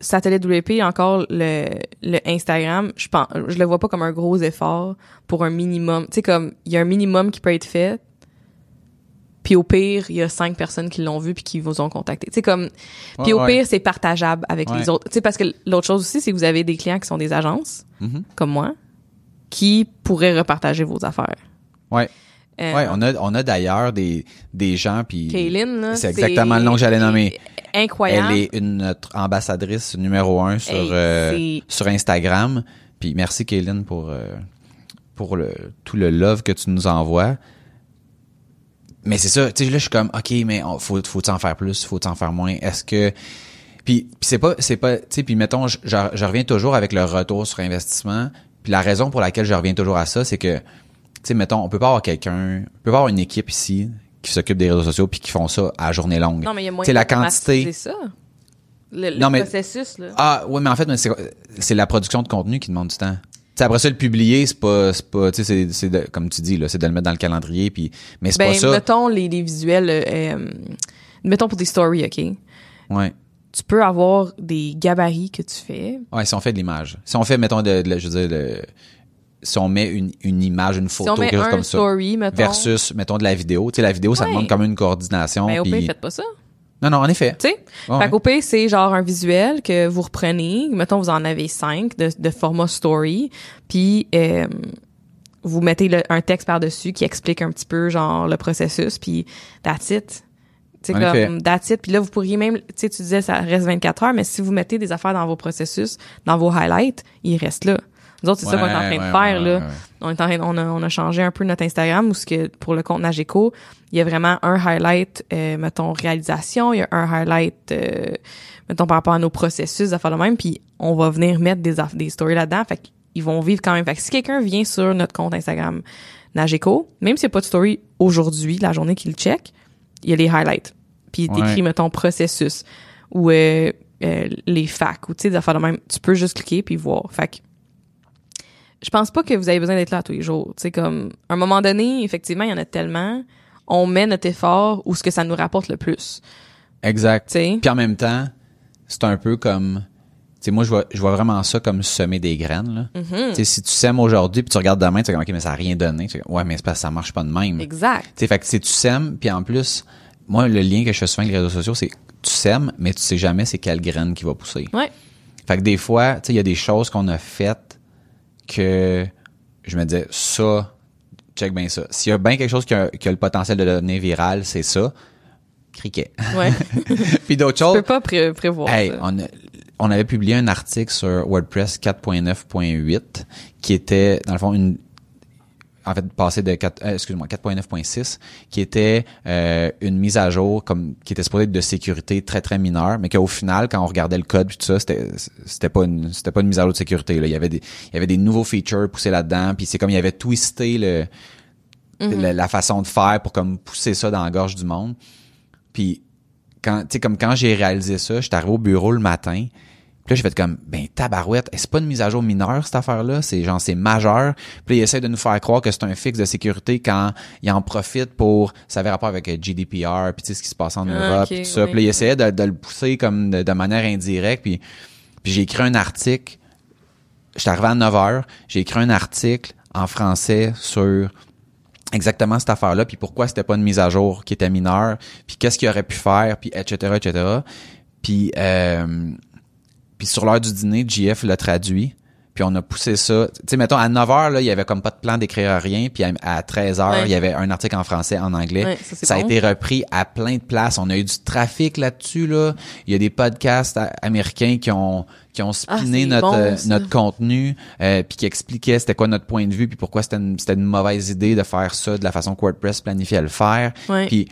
Satellite WP, encore le, le Instagram, je pense, je le vois pas comme un gros effort pour un minimum. Tu sais, comme, il y a un minimum qui peut être fait. Puis au pire, il y a cinq personnes qui l'ont vu puis qui vous ont contacté. Tu sais, comme, puis Ouais, au ouais. pire, c'est partageable avec Ouais. les autres. Tu sais, parce que l'autre chose aussi, c'est que vous avez des clients qui sont des agences, Mhm. comme moi, qui pourraient repartager vos affaires. Ouais. Euh, Ouais, on a on a d'ailleurs des des gens puis Kaylin, c'est exactement le nom que j'allais nommer. Incroyable. Elle est une notre ambassadrice numéro un sur Hey, euh, sur Instagram. Puis merci Kaylin pour euh, pour le tout le love que tu nous envoies. Mais c'est ça, tu sais là je suis comme OK, mais on, faut faut en faire plus, faut en faire moins? Est-ce que puis, puis c'est pas c'est pas tu sais puis mettons je, je, je reviens toujours avec le retour sur investissement. Puis la raison pour laquelle je reviens toujours à ça, c'est que tu sais mettons on peut pas avoir quelqu'un, on peut pas avoir une équipe ici qui s'occupe des réseaux sociaux puis qui font ça à journée longue. Non, mais il y a moins sais, la quantité ça. Le, le Non, mais- processus, là. ah ouais mais en fait mais c'est c'est la production de contenu qui demande du temps. Tu sais, après ça le publier c'est pas c'est pas tu sais c'est comme tu dis là c'est de le mettre dans le calendrier puis mais c'est ben, pas ça. mettons les, les visuels, euh, euh, mettons pour des stories, OK? Ouais. Tu peux avoir des gabarits que tu fais. Ouais, si on fait de l'image. Si on fait mettons de, je veux dire si on met une, une image, une Si photo, on met quelque chose un comme ça, story, mettons. versus, mettons, de la vidéo. Tu sais, la vidéo, ça demande comme une coordination. Ben, au puis- pire, faites pas ça. Non, non, en effet. Tu sais? Ouais, fait ouais. c'est genre un visuel que vous reprenez. Mettons, vous en avez cinq de, de format story. Puis, euh, vous mettez le- un texte par-dessus qui explique un petit peu, genre, le processus. Puis, that's it. Tu sais, comme, that's it. Puis là, vous pourriez même, tu sais, tu disais, ça reste 24 heures, mais si vous mettez des affaires dans vos processus, dans vos highlights, ils restent là. Nous autres, c'est ça qu'on est en train Ouais, de faire, ouais, là. On est en train, on a, on a changé un peu notre Instagram où ce que pour le compte Nageco, il y a vraiment un highlight, euh, mettons réalisation, il y a un highlight, euh, mettons par rapport à nos processus, à faire le même, puis on va venir mettre des des stories là-dedans, fait qu'ils vont vivre quand même. Fait que si quelqu'un vient sur notre compte Instagram Nageco, même s'il n'y a pas de story aujourd'hui, la journée qu'il check, il y a les highlights, puis écrit mettons processus ou euh, euh, les facs ou tu sais des affaires de même, tu peux juste cliquer puis voir. Fait que je pense pas que vous avez besoin d'être là tous les jours. Tu sais, comme, à un moment donné, effectivement, il y en a tellement. On met notre effort où ce que ça nous rapporte le plus. Exact. Tu sais? Puis en même temps, c'est un peu comme... Tu sais, moi, je vois, je vois vraiment ça comme semer des graines, là. Tu sais, si tu sèmes aujourd'hui, puis tu regardes demain, tu sais, OK, mais ça a rien donné. Ouais, mais c'est parce que ça marche pas de même. Tu Exact. sais, fait que si tu sèmes, puis en plus, moi, le lien que je fais souvent avec les réseaux sociaux, c'est tu sèmes, mais tu sais jamais c'est quelle graine qui va pousser. Ouais. Fait que des fois, tu sais, il y a des choses qu'on a faites que je me disais, ça, check bien ça. S'il y a bien quelque chose qui a, qui a le potentiel de devenir viral, c'est ça. Criquet. Ouais. Puis d'autres choses. peux pas pré- prévoir Hey, ça. on, on avait publié un article sur WordPress 4.9.8 qui était, dans le fond, une, en fait, passé de 4, euh, excuse-moi, 4.9.6, qui était euh, une mise à jour comme qui était supposée être de sécurité très très mineure, mais qu'au final, quand on regardait le code puis tout ça, c'était c'était pas une c'était pas une mise à jour de sécurité. Là. Il y avait des il y avait des nouveaux features poussés là-dedans, puis c'est comme il y avait twisté le la, la façon de faire pour comme pousser ça dans la gorge du monde. Puis quand tu sais comme quand j'ai réalisé ça, j'étais arrivé au bureau le matin. Puis là, j'ai fait comme, ben, tabarouette, c'est pas une mise à jour mineure, cette affaire-là? C'est genre, c'est majeur. Puis là, il essaie de nous faire croire que c'est un fixe de sécurité quand il en profite pour, ça avait rapport avec euh, GDPR, puis tu sais, ce qui se passe en Ah, Europe, puis tout ça. oui. Puis là, il essayait de, de le pousser comme de, de manière indirecte. Puis, puis j'ai écrit un article. J'étais arrivé à 9 heures. J'ai écrit un article en français sur exactement cette affaire-là, puis pourquoi c'était pas une mise à jour qui était mineure, puis qu'est-ce qu'il aurait pu faire, puis etc., etc. Puis, euh, puis sur l'heure du dîner, JF l'a traduit, puis on a poussé ça. Tu sais, mettons, à 9 heures, là, il y avait comme pas de plan d'écrire rien, puis à, à 13 heures, Ouais. il y avait un article en français, en anglais. Ouais, ça, a bon. été repris à plein de places. On a eu du trafic là-dessus, là. Il y a des podcasts américains qui ont qui ont spiné Ah, c'est notre bon, euh, notre contenu euh, puis qui expliquait c'était quoi notre point de vue puis pourquoi c'était une, c'était une mauvaise idée de faire ça de la façon que WordPress planifiait le faire Ouais. puis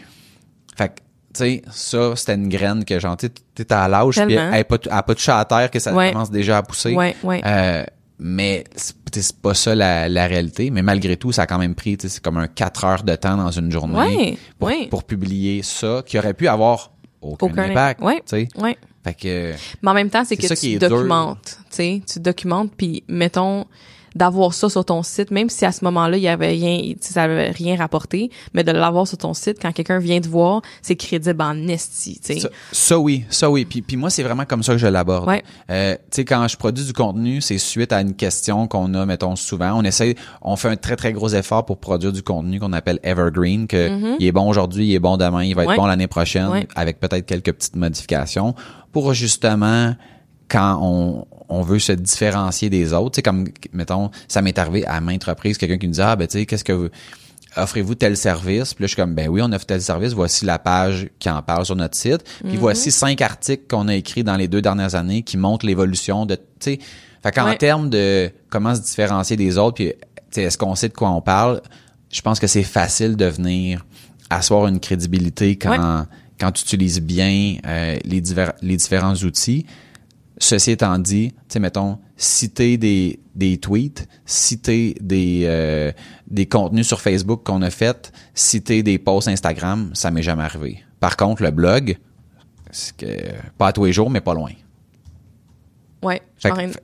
fait tu sais ça c'était une graine que genre tu sais, à l'âge puis elle est pas elle a pas touché à terre que ça Ouais. commence déjà à pousser Ouais, ouais. Euh, mais c'est pas ça la, la réalité mais malgré tout ça a quand même pris tu sais, c'est comme un 4 heures de temps dans une journée Ouais, pour, ouais. pour publier ça qui aurait pu avoir aucun, Aucun impact ouais, tu sais Ouais. fait que Mais en même temps, c'est que ça tu dur. documentes, tu documentes puis mettons d'avoir ça sur ton site, même si à ce moment-là il y avait rien, ça avait rien rapporté, mais de l'avoir sur ton site quand quelqu'un vient te voir, c'est crédible en esti, tu sais. Ça, ça oui, ça oui. Puis, puis moi, c'est vraiment comme ça que je l'aborde. Ouais. Euh, tu sais, quand je produis du contenu, c'est suite à une question qu'on a, mettons, souvent. On essaie, on fait un très, très gros effort pour produire du contenu qu'on appelle evergreen, que il est bon aujourd'hui, il est bon demain, il va être Mm-hmm. Ouais. bon l'année prochaine, Ouais. avec peut-être quelques petites modifications, pour justement, quand on, on veut se différencier des autres, tu sais, comme, mettons, ça m'est arrivé à maintes reprises, quelqu'un qui nous dit, ah, ben, tu sais, qu'est-ce que vous, offrez-vous tel service? Puis là, je suis comme, ben oui, on offre tel service. Voici la page qui en parle sur notre site. Puis voici cinq articles qu'on a écrits dans les deux dernières années qui montrent l'évolution de, tu sais, fait qu'en Ouais. termes de comment se différencier des autres, puis, tu sais, est-ce qu'on sait de quoi on parle? Je pense que c'est facile de venir asseoir une crédibilité quand, quand tu utilises bien euh, les, divers, les différents outils. Ceci étant dit, tu sais, mettons, citer des, des tweets, citer des, euh, des contenus sur Facebook qu'on a fait, citer des posts Instagram, ça m'est jamais arrivé. Par contre, le blog, c'est que, pas à tous les jours, mais pas loin. Ouais.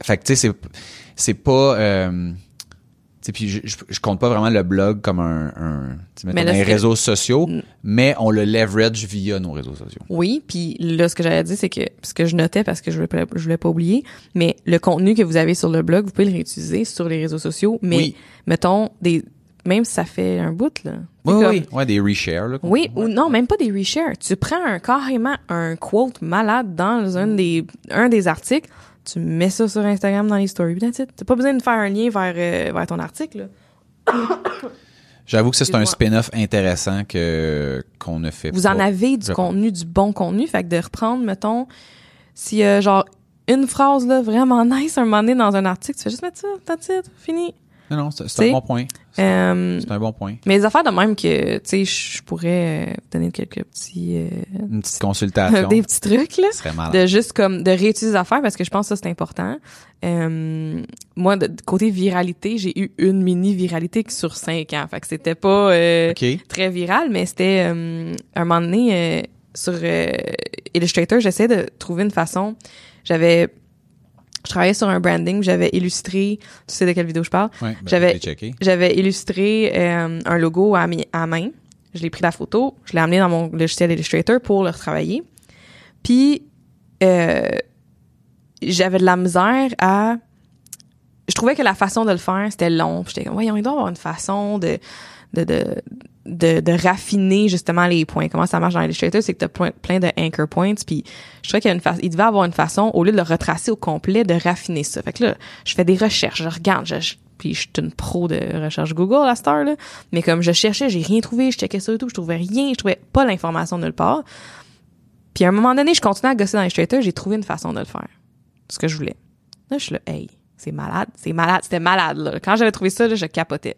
Fait, que- tu sais, c'est, c'est pas, euh, puis je, je, je compte pas vraiment le blog comme un, un mettons, là, un ce que- réseau sociaux, mais on le leverage via nos réseaux sociaux. Oui, puis là, ce que j'allais dire, c'est que, ce que je notais parce que je voulais, pas, je voulais pas oublier, mais le contenu que vous avez sur le blog, vous pouvez le réutiliser sur les réseaux sociaux, mais Oui. mettons, des, même si ça fait un bout, là. Oui, comme- oui, ouais, des reshares, là. Oui, ouais. ou non, même pas des reshares. Tu prends un, carrément un quote malade dans un des, un des articles, tu mets ça sur Instagram dans les stories, it. T'as pas besoin de faire un lien vers, euh, vers ton article. J'avoue que c'est un spin-off intéressant que, qu'on ne fait Vous pas. en avez du contenu, du bon contenu. Fait que de reprendre, mettons, s'il y a genre une phrase là vraiment nice un moment donné dans un article, tu fais juste mettre ça, that's it, fini. Non, non, c'est, un bon point. C'est, Euh, c'est un bon point. mais les affaires de même que, tu sais, je pourrais euh, vous donner quelques petits, euh, Une petite consultation. des petits trucs là. Serait de juste comme de réutiliser les affaires parce que je pense que ça c'est important. Euh, moi de, de côté viralité, j'ai eu une mini viralité sur cinq ans, fait que c'était pas euh, très viral, mais c'était euh, un moment donné euh, sur euh, Illustrator, j'essayais de trouver une façon. J'avais je travaillais sur un branding, j'avais illustré, tu sais de quelle vidéo je parle? Ouais, ben, J'avais-. J'avais illustré euh, un logo à, mi- à main. Je l'ai pris la photo, je l'ai amené dans mon logiciel Illustrator pour le retravailler. Puis euh, j'avais de la misère à je trouvais que la façon de le faire, c'était long. J'étais comme voyons, il doit avoir une façon de de, de de, de raffiner justement les points. Comment ça marche dans Illustrator, c'est que t'as plein, plein de anchor points. Puis je trouvais qu'il y a une fa- il devait avoir une façon, au lieu de le retracer au complet, de raffiner ça. Fait que là, je fais des recherches, je regarde, je, puis je suis une pro de recherche Google à cette heure là. Mais comme je cherchais, j'ai rien trouvé, je checkais sur YouTube, je trouvais rien, je trouvais pas l'information nulle part. Puis à un moment donné, je continuais à gosser dans Illustrator, j'ai trouvé une façon de le faire. Ce que je voulais. Là, je suis là, hey, c'est malade, c'est malade, c'était malade, là. Quand j'avais trouvé ça, là, je capotais.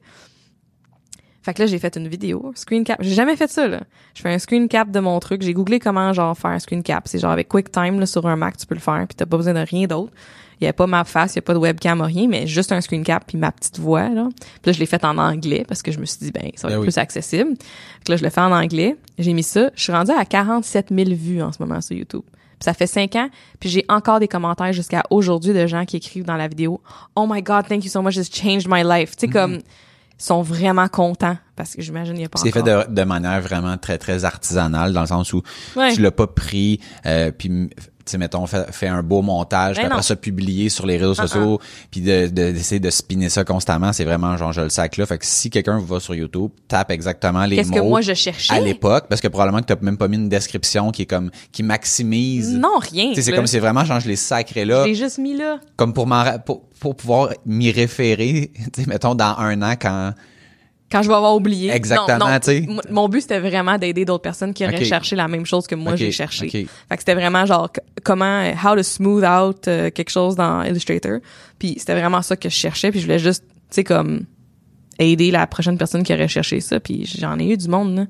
Fait que là, j'ai fait une vidéo, screen cap. J'ai jamais fait ça, là. Je fais un screen cap de mon truc. J'ai googlé comment, genre, faire un screen cap. C'est genre avec QuickTime, là, sur un Mac, tu peux le faire, puis t'as pas besoin de rien d'autre. Il y avait pas ma face, il y a pas de webcam, rien, mais juste un screen cap puis ma petite voix, là. Puis là, je l'ai fait en anglais parce que je me suis dit, ben, ça va Ben être oui. plus accessible. Fait que là, je le fais en anglais. J'ai mis ça. Je suis rendue à 47 000 vues en ce moment sur YouTube. Puis ça fait cinq ans, puis j'ai encore des commentaires jusqu'à aujourd'hui de gens qui écrivent dans la vidéo Oh my God, thank you so much, it's changed my life. Tu sais, comme, ils sont vraiment contents parce que j'imagine il y a pas C'est fait de, de manière vraiment très, très artisanale, dans le sens où Ouais. tu l'as pas pris, euh, puis, sais, mettons, fait, fait un beau montage, Ben puis après ça, publié sur les réseaux Uh-uh. sociaux, puis de, de- d'essayer de spinner ça constamment, c'est vraiment genre, je le sac là. Fait que si quelqu'un va sur YouTube, tape exactement les mots que moi je cherchais? à l'époque, parce que probablement que t'as même pas mis une description qui est comme, qui maximise. Non, rien. C'est comme c'est vraiment genre je les sacré là, Je juste mis là. comme pour pour, pour pouvoir m'y référer, tu sais, mettons dans un an quand Quand je vais avoir oublié. Exactement, tu sais. Mon but, c'était vraiment d'aider d'autres personnes qui auraient cherché la même chose que moi j'ai cherché. ok. Fait que c'était vraiment genre comment how to smooth out euh, quelque chose dans Illustrator. Puis c'était vraiment ça que je cherchais puis je voulais juste tu sais comme aider la prochaine personne qui aurait cherché ça puis j'en ai eu du monde là.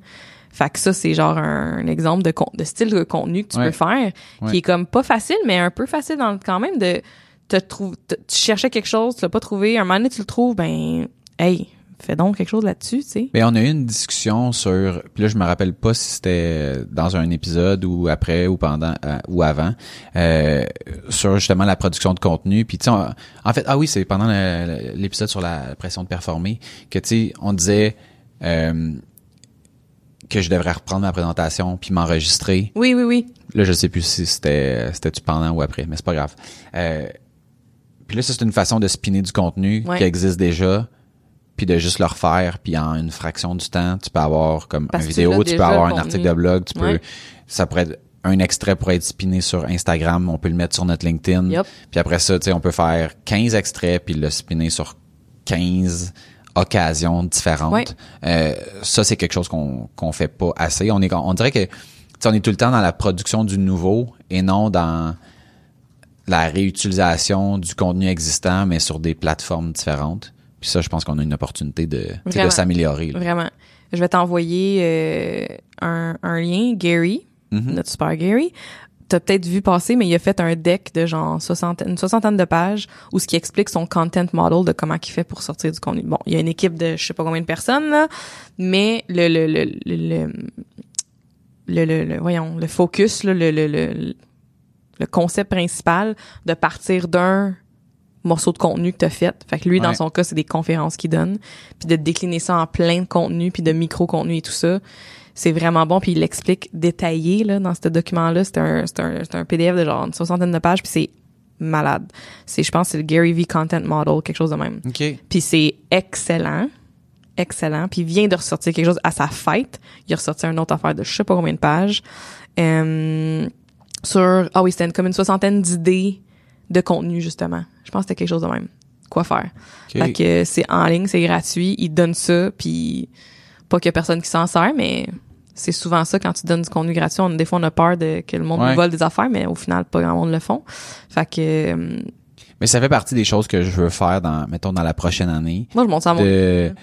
Fait que ça c'est genre un, un exemple de con- de style de contenu que tu Ouais. peux faire Ouais. qui est comme pas facile mais un peu facile dans le- quand même de te trouve te- tu cherchais quelque chose, tu l'as pas trouvé, un moment donné tu le trouves ben hey, fais donc quelque chose là-dessus, tu sais. Mais on a eu une discussion sur, puis là je me rappelle pas si c'était dans un épisode ou après ou pendant euh, ou avant, euh, sur justement la production de contenu. Puis tu sais, en fait, ah oui, c'est pendant l'épisode sur la pression de performer que tu sais, on disait euh, que je devrais reprendre ma présentation puis m'enregistrer. Oui, oui, oui. Là, je sais plus si c'était c'était tu pendant ou après, mais c'est pas grave. Euh, puis là, c'est une façon de spinner du contenu Ouais. qui existe déjà, puis de juste le refaire, puis en une fraction du temps, tu peux avoir comme Parce une tu vidéo, tu peux avoir un article de blog, tu peux, ça pourrait être un extrait pourrait être spiné sur Instagram, on peut le mettre sur notre LinkedIn. Puis après ça, tu sais, on peut faire 15 extraits puis le spinner sur 15 occasions différentes. Ouais. Euh, ça, c'est quelque chose qu'on qu'on fait pas assez. On est, on dirait que, on est tout le temps dans la production du nouveau et non dans la réutilisation du contenu existant, mais sur des plateformes différentes. Puis ça, je pense qu'on a une opportunité de, de s'améliorer. Vraiment. Je vais t'envoyer euh, un, un lien, Gary, Mhm. notre super Gary. T'as peut-être vu passer, mais il a fait un deck de genre soixantaine, une soixantaine de pages où ce qui explique son content model de comment il fait pour sortir du contenu. Bon, il y a une équipe de je sais pas combien de personnes là, mais le le le le le, le, le- le- voyons le focus là, le, le le le concept principal de partir d'un morceaux de contenu que t'as fait. Fait que lui, dans son cas, c'est des conférences qu'il donne. Puis de décliner ça en plein de contenu, puis de micro-contenu et tout ça, c'est vraiment bon. Puis il l'explique détaillé là, dans ce document-là. C'est un, un, un PDF de genre une soixantaine de pages, puis c'est malade. C'est, je pense, c'est le Gary V Content Model, quelque chose de même. OK. Puis c'est excellent. Excellent. Puis il vient de ressortir quelque chose à sa fête. Il a ressorti une autre affaire de je sais pas combien de pages. Euh, sur, ah oui, c'était une- comme une soixantaine d'idées de contenu, justement. Je pense que c'était quelque chose de même. Quoi faire? Fait que c'est en ligne, c'est gratuit. Il donne ça, puis pas qu'il y a personne qui s'en sert, mais c'est souvent ça quand tu donnes du contenu gratuit. On, des fois, on a peur de que le monde Ouais. nous vole des affaires, mais au final, pas grand monde le font. Fait que euh, Mais ça fait partie des choses que je veux faire dans, mettons, dans la prochaine année. moi, je monte ça à mon... de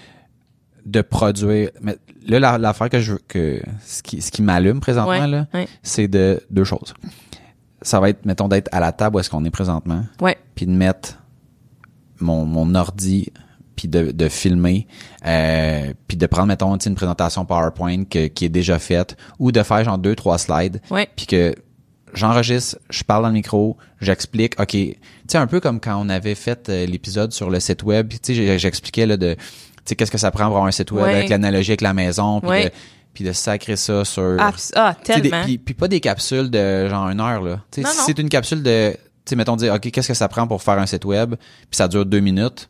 de produire mais là la- l'affaire que je veux que ce qui ce qui m'allume présentement Ouais, là ouais. c'est de deux choses ça va être mettons d'être à la table où est-ce qu'on est présentement Ouais. puis de mettre mon mon ordi puis de, de filmer euh, puis de prendre mettons une présentation PowerPoint que- qui est déjà faite ou de faire genre deux trois slides Ouais. puis que j'enregistre, je parle dans le micro, j'explique, OK, tu sais, un peu comme quand on avait fait euh, l'épisode sur le site web, tu sais, j'expliquais, là, de, tu sais, qu'est-ce que ça prend pour avoir un site web Ouais. avec l'analogie avec la maison, puis Ouais. de, puis de sacrer ça sur... Ah, ah, tellement. puis, puis pas des capsules de genre une heure, là. Tu sais, si c'est une capsule de, tu sais, mettons, dire, OK, qu'est-ce que ça prend pour faire un site web, puis ça dure deux minutes,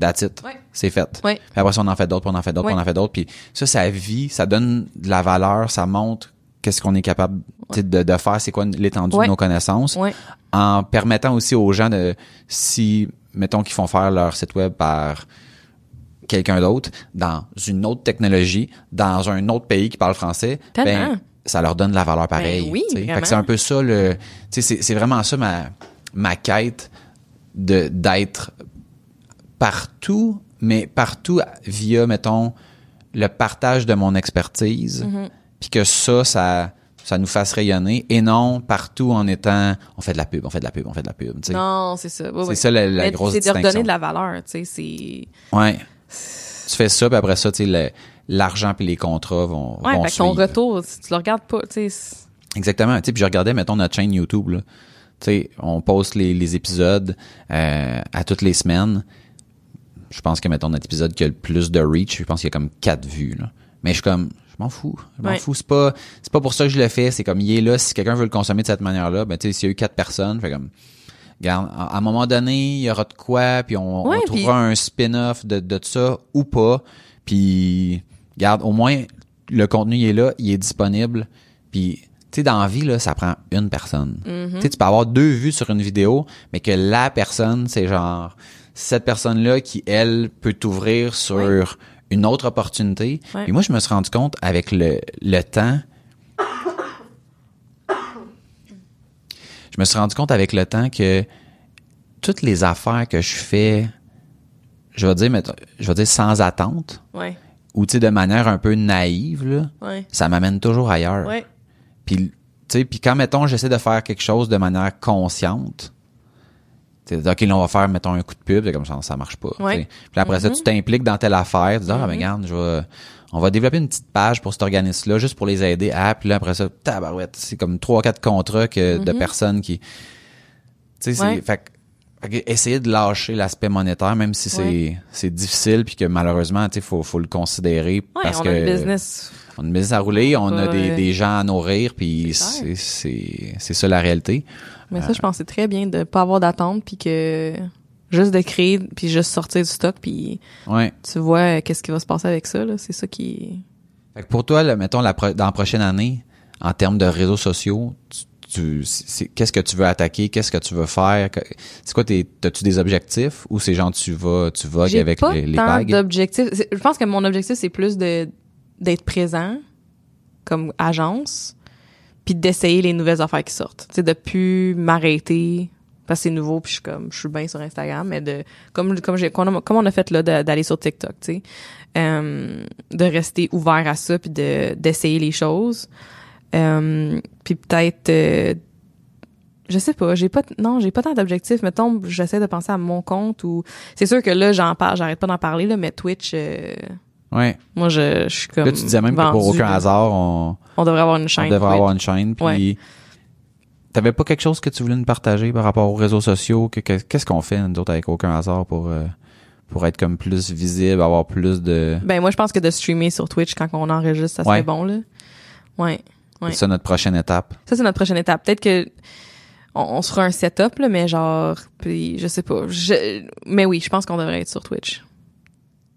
that's it. Ouais. C'est fait. Ouais. Puis après ça, on en fait d'autres, puis on en fait d'autres, Ouais. on en fait d'autres. Puis ça, ça vit, ça donne de la valeur, ça montre qu'est-ce qu'on est capable de, de faire, c'est quoi l'étendue de nos connaissances, en permettant aussi aux gens de, si, mettons qu'ils font faire leur site web par quelqu'un d'autre, dans une autre technologie, dans un autre pays qui parle français, Tellement. ben, ça leur donne de la valeur pareille. Ben oui. Fait vraiment. que c'est un peu ça le, c'est, c'est vraiment ça ma, ma quête de, d'être partout, mais partout via, mettons, le partage de mon expertise, Mm-hmm. puis que ça, ça, ça nous fasse rayonner, et non partout en étant, on fait de la pub, on fait de la pub, on fait de la pub. tu sais. Non, c'est ça. C'est ça la, la grosse C'est de redonner de la valeur, tu sais, c'est... Ouais. Tu fais ça, puis après ça, tu sais, le- l'argent puis les contrats vont, Ouais, vont fait ton retour, si tu le regardes pas, tu sais... Exactement. Tu sais, puis je regardais, mettons, notre chaîne YouTube, là. Tu sais, on poste les, les épisodes euh, à toutes les semaines. Je pense que, mettons, notre épisode qui a le plus de reach, je pense qu'il y a comme quatre vues, là. Mais je suis comme, je m'en fous. Je m'en Ouais. fous. C'est pas, c'est pas pour ça que je le fais. C'est comme, il est là. Si quelqu'un veut le consommer de cette manière-là, ben, tu sais, s'il y a eu quatre personnes, fait comme, Regarde, à à un moment donné, il y aura de quoi, puis on, on trouvera un spin-off de, de ça ou pas. Puis, regarde, au moins, le contenu il est là, il est disponible. Puis, tu sais, dans la vie, là, ça prend une personne. Tu sais, tu peux avoir deux vues sur une vidéo, mais que la personne, c'est genre cette personne-là qui, elle, peut t'ouvrir sur une autre opportunité. Et moi, je me suis rendu compte avec le, le temps, je me suis rendu compte avec le temps que toutes les affaires que je fais, je vais dire, je vais dire sans attente, Ouais, ou tu sais, de manière un peu naïve, là, ouais, ça m'amène toujours ailleurs. ouais. Puis, tu sais, puis quand, mettons, j'essaie de faire quelque chose de manière consciente, OK, là, on va faire, mettons, un coup de pub, comme ça, ça marche pas. Puis après ça, tu t'impliques dans telle affaire, tu dis, ah, ben, regarde, je vais, on va développer une petite page pour cet organisme-là, juste pour les aider. Ah, puis là, après ça, tabarouette, c'est comme trois, quatre contrats que, de personnes qui, tu sais, c'est, Ouais. fait, que- fait essayer de lâcher l'aspect monétaire, même si c'est, Ouais. c'est difficile, puis que malheureusement, tu sais, faut, faut le considérer Ouais, parce on que a un business. on a une business à rouler, on a des, des gens à nourrir, puis C'est c'est c'est c'est ça la réalité. Mais ça, je pense que c'est très bien de pas avoir d'attente, puis que juste de créer, puis juste sortir du stock, puis Ouais. tu vois euh, qu'est-ce qui va se passer avec ça. là. C'est ça qui... Fait que pour toi, là, mettons la pro- dans la prochaine année, en termes de réseaux sociaux, qu'est-ce que tu veux attaquer, qu'est-ce que tu veux faire, c'est quoi tes t'as-tu des objectifs? Ou c'est genre tu vas tu vogues avec pas les, les tant d'objectifs. Je pense que mon objectif, c'est plus de d'être présent comme agence, puis d'essayer les nouvelles affaires qui sortent. Tu sais, de plus m'arrêter parce que c'est nouveau, puis je suis comme, je suis bien sur Instagram, mais de comme comme j'ai comme on a- on fait là d'aller sur TikTok, tu sais, euh, de rester ouvert à ça, puis de d'essayer les choses, Euh, puis peut-être euh, je sais pas, j'ai pas non, j'ai pas tant d'objectifs. Mettons, j'essaie de penser à mon compte ou c'est sûr que là j'en parle, j'arrête pas d'en parler là, mais Twitch euh, Ouais. moi je, je suis comme Là tu disais même que pour vendu, aucun hasard on, on devrait avoir une on chaîne. devrait Twitch. avoir une chaîne puis Ouais. T'avais pas quelque chose que tu voulais nous partager par rapport aux réseaux sociaux? Que, que- qu'est-ce qu'on fait, nous autres, avec aucun hasard pour, euh, pour être comme plus visible, avoir plus de... Ben, moi, je pense que de streamer sur Twitch quand on enregistre, ça serait Ouais. bon, là. Ouais. Ouais. C'est ça notre prochaine étape. Ça, c'est notre prochaine étape. Peut-être que on, on se fera un setup, là, mais genre, puis je sais pas. Je, mais oui, je pense qu'on devrait être sur Twitch.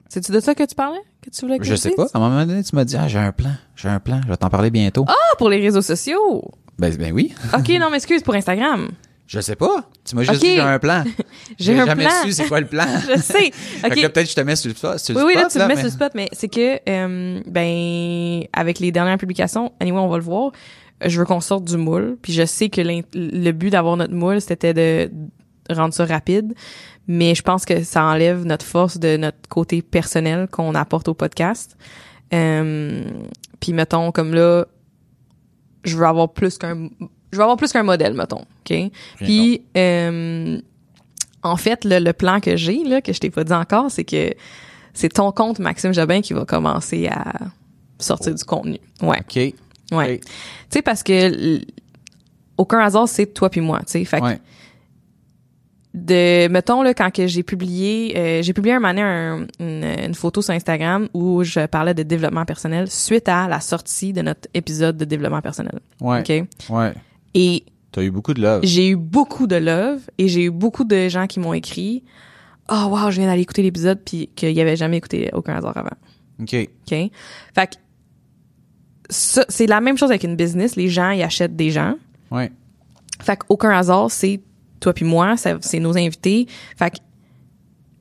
C'est-tu de ça que tu parlais? Que tu voulais que Je sais dise? pas. À un moment donné, tu m'as dit, ah, j'ai un plan, j'ai un plan, je vais t'en parler bientôt. Ah, pour les réseaux sociaux! Ben, ben oui. OK, non, mais excuse, pour Instagram. Je sais pas. Tu m'as juste Ok. dit, j'ai un plan. J'ai un jamais plan. su c'est quoi le plan. Je sais. Fait que OK. là, peut-être que je te mets sur le spot. sur le Oui, oui, là, tu me mets mais- sur le spot, mais c'est que, euh, ben, avec les dernières publications, anyway, on va le voir, je veux qu'on sorte du moule, puis je sais que le but d'avoir notre moule, c'était de rendre ça rapide, mais je pense que ça enlève notre force de notre côté personnel qu'on apporte au podcast. Euh, puis mettons, comme là, je veux avoir plus qu'un... Je veux avoir plus qu'un modèle, mettons, OK? Puis, euh, en fait, le, le plan que j'ai, là, que je t'ai pas dit encore, c'est que c'est ton compte Maxime Jobin qui va commencer à sortir du contenu. Ouais, OK. ouais. Tu sais parce que aucun hasard c'est toi puis moi, tu sais. Fait que Ouais. De mettons là quand que j'ai publié euh, j'ai publié un moment un- une, une photo sur Instagram où je parlais de développement personnel suite à la sortie de notre épisode de développement personnel. Ouais. OK? Ouais. Et T'as eu beaucoup de love. j'ai eu beaucoup de love et j'ai eu beaucoup de gens qui m'ont écrit "Oh wow, je viens d'aller écouter l'épisode puis qu'il y avait jamais écouté aucun hasard avant." OK. OK? Fait que c'est la même chose avec une business. Les gens, ils achètent des gens. Ouais. Fait qu'aucun hasard, c'est toi puis moi, c'est nos invités. Fait que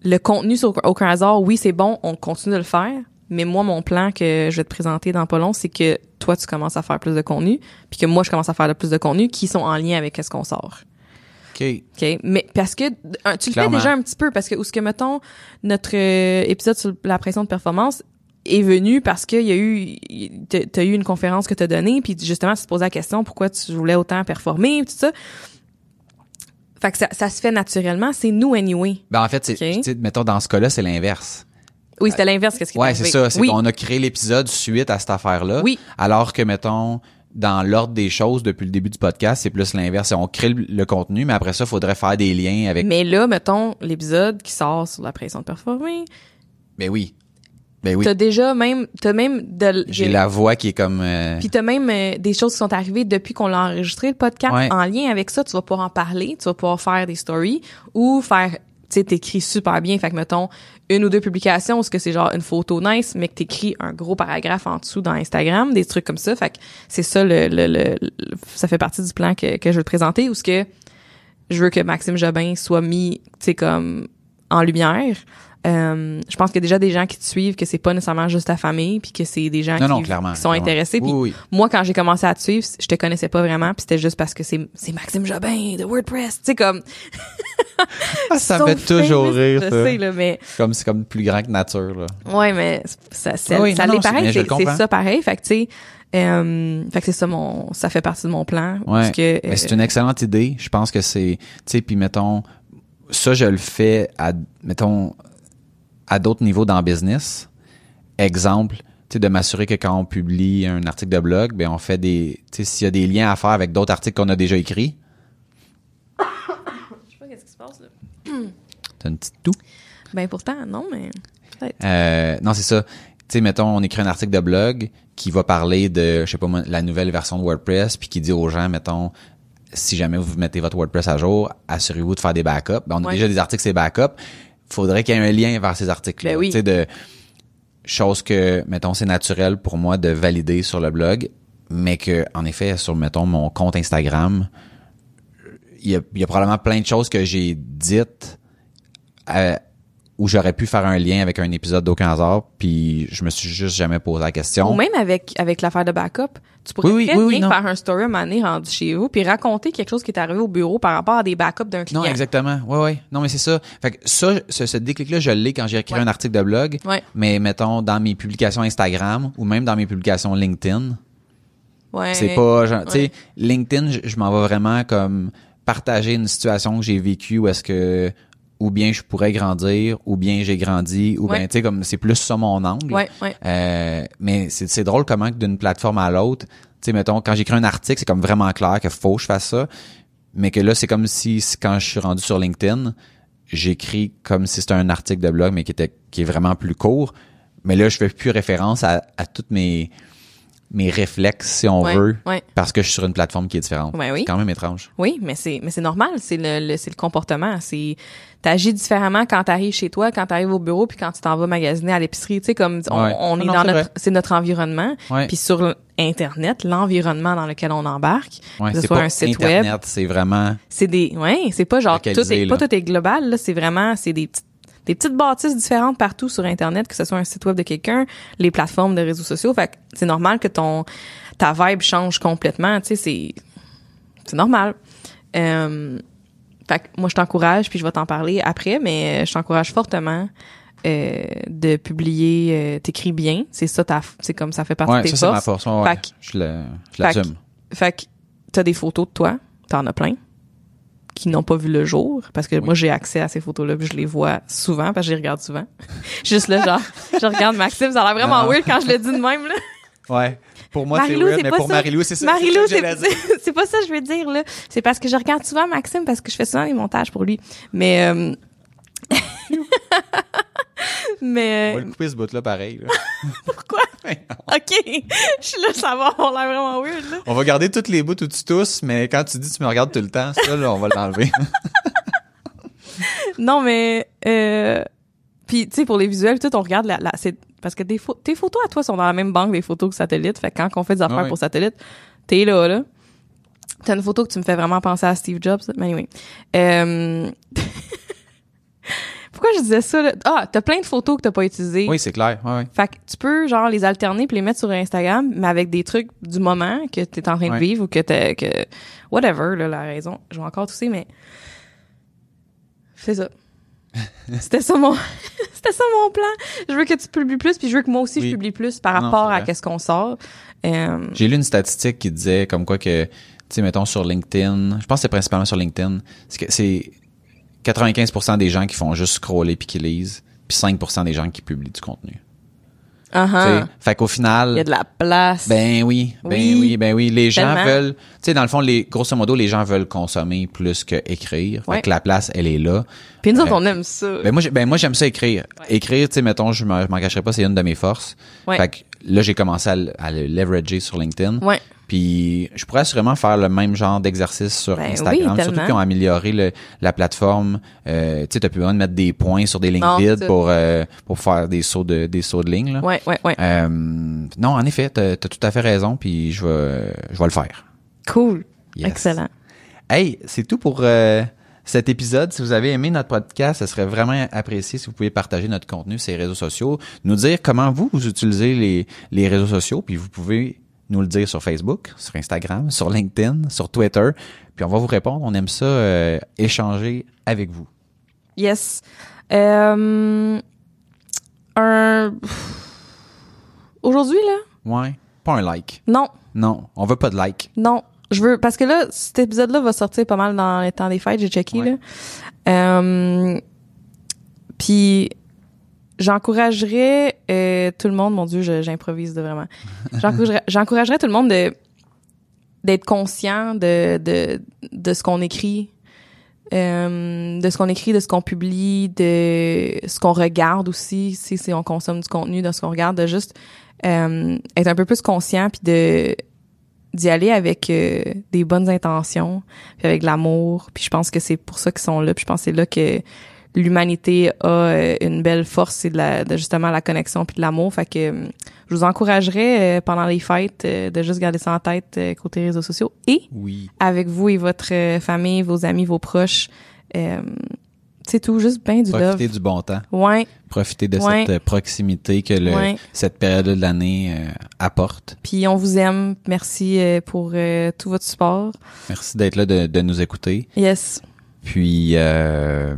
le contenu sur aucun hasard, oui, c'est bon, on continue de le faire. Mais moi, mon plan que je vais te présenter dans pas long, c'est que toi, tu commences à faire plus de contenu, puis que moi, je commence à faire plus de contenu qui sont en lien avec ce qu'on sort. OK. OK? Mais parce que un, tu le fais déjà un petit peu parce que où ce que mettons notre euh, épisode sur la pression de performance est venu parce qu'il y a eu t'as t'as eu une conférence que t'as donnée puis justement tu te posais la question pourquoi tu voulais autant performer tout ça. Fait que ça, ça se fait naturellement, c'est nous anyway. Ben, en fait, c'est, Ok. tu sais, mettons, dans ce cas-là, c'est l'inverse. Oui, c'était l'inverse qu'est-ce qui est Ouais, c'est arrivé. ça. C'est oui. qu'on a créé l'épisode suite à cette affaire-là. Oui. Alors que, mettons, dans l'ordre des choses, depuis le début du podcast, c'est plus l'inverse. On crée le, le contenu, mais après ça, il faudrait faire des liens avec... Mais là, mettons l'épisode qui sort sur la pression de performer, Ben oui. Ben oui. t'as déjà même t'as même de J'ai la voix qui est comme... euh, Puis t'as même euh, des choses qui sont arrivées depuis qu'on l'a enregistré le podcast Ouais. en lien avec ça. Tu vas pouvoir en parler, tu vas pouvoir faire des stories ou faire, tu sais, t'écris super bien. Fait que mettons une ou deux publications où ce que c'est genre une photo nice, mais que t'écris un gros paragraphe en dessous dans Instagram, des trucs comme ça. Fait que c'est ça le, le, le- le- ça fait partie du plan que, que je veux te présenter où ce que je veux que Maxime Jobin soit mis, tu sais, comme en lumière. Euh, je pense qu'il y a déjà des gens qui te suivent, que c'est pas nécessairement juste ta famille, puis que c'est des gens Non, qui, non, clairement. qui sont clairement. intéressés. Puis Oui, oui. moi, quand j'ai commencé à te suivre, je te connaissais pas vraiment, puis c'était juste parce que c'est c'est Maxime Jobin de WordPress, tu sais comme. Ah, ça me fait toujours rire, Je ça. sais là, mais Comme, c'est comme plus grand que nature, là. ouais, mais ça ça, oui, ça l'est pareil, c'est ça pareil. Fait que tu sais, euh, fait que c'est ça mon, ça fait partie de mon plan. Ouais. parce que, Mais c'est euh, une excellente idée. Je pense que c'est, tu sais, puis mettons, ça je le fais à, mettons, à d'autres niveaux dans le business. Exemple, tu sais, de m'assurer que quand on publie un article de blog, ben on fait des, tu sais, s'il y a des liens à faire avec d'autres articles qu'on a déjà écrits. Je sais pas qu'est-ce qui se passe là. T'as une petite toux? Ben pourtant non, mais peut-être. Euh, non, c'est ça. Tu sais, mettons, on écrit un article de blog qui va parler de, je sais pas moi, la nouvelle version de WordPress, puis qui dit aux gens, mettons, si jamais vous mettez votre WordPress à jour, assurez-vous de faire des backups. Ben, on a Ouais. déjà des articles, c'est backups. Faudrait qu'il y ait un lien vers ces articles. Ben oui. Tu sais, de choses que, mettons, c'est naturel pour moi de valider sur le blog, mais que, en effet, sur, mettons, mon compte Instagram, il y a, il y a probablement plein de choses que j'ai dites euh, où j'aurais pu faire un lien avec un épisode d'aucun hasard, puis je me suis juste jamais posé la question. Ou même avec avec l'affaire de backup, tu pourrais Oui, oui, très oui, oui, bien faire un story à un moment donné rendu chez vous puis raconter quelque chose qui est arrivé au bureau par rapport à des backups d'un client. Non, exactement. Ouais, ouais. Non, mais c'est ça. Fait que ça, ce, ce déclic-là, je l'ai quand j'ai écrit Ouais. un article de blog. Ouais. Mais mettons, dans mes publications Instagram ou même dans mes publications LinkedIn, Ouais. c'est pas, tu sais, Ouais. LinkedIn, je, je m'en vais vraiment comme partager une situation que j'ai vécue où est-ce que, ou bien je pourrais grandir, ou bien j'ai grandi, ou Ouais. bien, tu sais, comme c'est plus ça mon angle. Ouais, ouais. Euh, mais c'est c'est drôle comment que d'une plateforme à l'autre, sais, mettons, quand j'écris un article, c'est comme vraiment clair qu'il faut que je fasse ça. Mais que là, c'est comme si, si quand je suis rendu sur LinkedIn, j'écris comme si c'était un article de blog, mais qui était, qui est vraiment plus court. Mais là, je fais plus référence à, à toutes mes, mes réflexes, si on Ouais, veut, ouais. parce que je suis sur une plateforme qui est différente. Ouais, oui. C'est quand même étrange. Oui, mais c'est mais c'est normal, c'est le, le- c'est le comportement, c'est t'agis différemment quand t'arrives chez toi, quand t'arrives au bureau puis quand tu t'en vas magasiner à l'épicerie, tu sais comme on, on Non, est non, dans notre c'est notre environnement, puis sur internet, l'environnement dans lequel on embarque, que ce c'est soit pas un site Internet, web, c'est vraiment, c'est des ouais, c'est pas genre tout est pas tout est global là, c'est vraiment c'est des petites des petites bâtisses différentes partout sur internet que ce soit un site web de quelqu'un, les plateformes de réseaux sociaux, fait que c'est normal que ton ta vibe change complètement, tu sais c'est c'est normal. Euh, fait que moi je t'encourage puis je vais t'en parler après mais euh, je t'encourage fortement euh, de publier euh, t'écris bien, c'est ça ta c'est comme ça fait partie de tes ça c'est ma forces. force. Ouais, ouais. Fait que- je l'assume. Fait que t'as des photos de toi, t'en as plein qui n'ont pas vu le jour parce que moi j'ai accès à ces photos-là puis je les vois souvent parce que je les regarde souvent. Juste là genre je regarde Maxime, ça a l'air vraiment Non. weird quand je le dis de même là. Ouais. Pour moi, c'est weird, mais pour. Marilou, c'est ça. Marilou, c'est pas ça que je veux dire là. C'est parce que je regarde souvent Maxime parce que je fais souvent les montages pour lui. Mais euh, On mais va euh, le couper ce bout-là pareil. là. pourquoi? OK, je suis là ça va avoir l'air vraiment weird là. On va garder toutes les bouts où tu tousses, mais quand tu dis tu me regardes tout le temps, ça, là, on va l'enlever. Non, mais euh, puis tu sais pour les visuels tout on regarde la, la c'est parce que tes photos à toi sont dans la même banque des photos que satellite. Fait que quand on fait des affaires pour satellite, t'es là là. T'as une photo que tu me fais vraiment penser à Steve Jobs. Mais anyway. Euh... Pourquoi je disais ça là? Ah, t'as plein de photos que t'as pas utilisées. oui, c'est clair. Ouais, ouais. Fait que tu peux genre les alterner puis les mettre sur Instagram, mais avec des trucs du moment que t'es en train de vivre ou que t'as que whatever là, la raison. Je vais encore tousser, mais c'est ça. C'était ça mon c'était ça mon plan. Je veux que tu publies plus puis je veux que moi aussi Oui. je publie plus par Non, rapport à qu'est-ce qu'on sort. Euh, J'ai lu une statistique qui disait comme quoi que, tu sais, mettons sur LinkedIn, je pense que c'est principalement sur LinkedIn, c'est que c'est 95% des gens qui font juste scroller puis qui lisent, puis 5% des gens qui publient du contenu. Tu sais, Fait qu'au final, Il y a de la place. Ben oui, ben Oui. oui, ben oui. Les gens veulent, tu sais, dans le fond, les grosso modo, les gens veulent consommer plus que écrire. Fait Ouais. que la place, elle est là. puis nous autres euh, on aime ça. Ben moi, ben moi j'aime ça écrire. Écrire, tu sais, mettons, je m'en cacherai pas, c'est une de mes forces. Ouais. Fait que là, j'ai commencé à, à le leverager sur LinkedIn. ouais. Puis je pourrais assurément faire le même genre d'exercice sur Ben oui, Instagram, surtout qu'ils ont amélioré le- la plateforme. Euh, tu sais, t'as plus besoin de mettre des points sur des lignes Non, vides pour euh, pour faire des sauts de des sauts de ligne. Là. Ouais, ouais, ouais. Euh, non, en effet, t'as as tout à fait raison, puis je vais je vais le faire. Cool. Yes. Excellent. Hey, c'est tout pour cet épisode. Si vous avez aimé notre podcast, ce serait vraiment apprécié si vous pouvez partager notre contenu sur les réseaux sociaux, nous dire comment vous, vous utilisez les, les réseaux sociaux, puis vous pouvez nous le dire sur Facebook, sur Instagram, sur LinkedIn, sur Twitter, puis on va vous répondre. On aime ça euh, échanger avec vous. Yes. Euh, un aujourd'hui là? Ouais, pas un like. Non, Non, on veut pas de like. non. Je veux parce que là, cet épisode-là va sortir pas mal dans les temps des fêtes. J'ai checké Ouais. là. Euh, Puis j'encouragerais euh, tout le monde. Mon Dieu, j'improvise de vraiment. J'encouragerais, j'encouragerais tout le monde de d'être conscient de de de ce qu'on écrit. euh, de ce qu'on écrit, de ce qu'on publie, de ce qu'on regarde aussi, si, si on consomme du contenu, de ce qu'on regarde, de juste euh, être un peu plus conscient puis de d'y aller avec euh, des bonnes intentions, puis avec de l'amour. Puis je pense que c'est pour ça qu'ils sont là. Puis je pense que c'est là que l'humanité a euh, une belle force, c'est de, la, de justement la connexion puis de l'amour. Fait que euh, je vous encouragerais euh, pendant les fêtes euh, de juste garder ça en tête euh, côté réseaux sociaux et Oui. avec vous et votre famille, vos amis, vos proches. Euh, c'est tout, juste bien du Profitez love. du bon temps. Ouais, Profitez de Ouais. cette proximité que le, Ouais. cette période de l'année euh, apporte. puis on vous aime. Merci pour euh, tout votre support. Merci d'être là, de, de nous écouter. Yes. Puis, euh,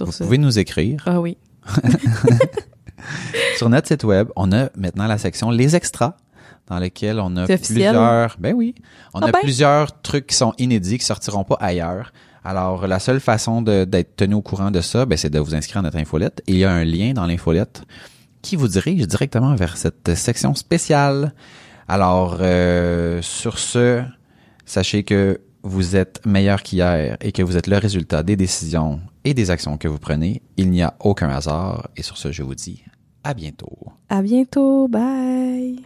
vous ce. pouvez nous écrire. Ah oui. Sur notre site web, on a maintenant la section Les Extras, dans lequel on a plusieurs... Ben oui. On Ah a ben. plusieurs trucs qui sont inédits, qui sortiront pas ailleurs. Alors, la seule façon de- d'être tenu au courant de ça, ben, c'est de vous inscrire à notre infolette. Et il y a un lien dans l'infolette qui vous dirige directement vers cette section spéciale. Alors, euh, sur ce, sachez que vous êtes meilleur qu'hier et que vous êtes le résultat des décisions et des actions que vous prenez. Il n'y a aucun hasard. Et sur ce, je vous dis à bientôt. À bientôt. Bye.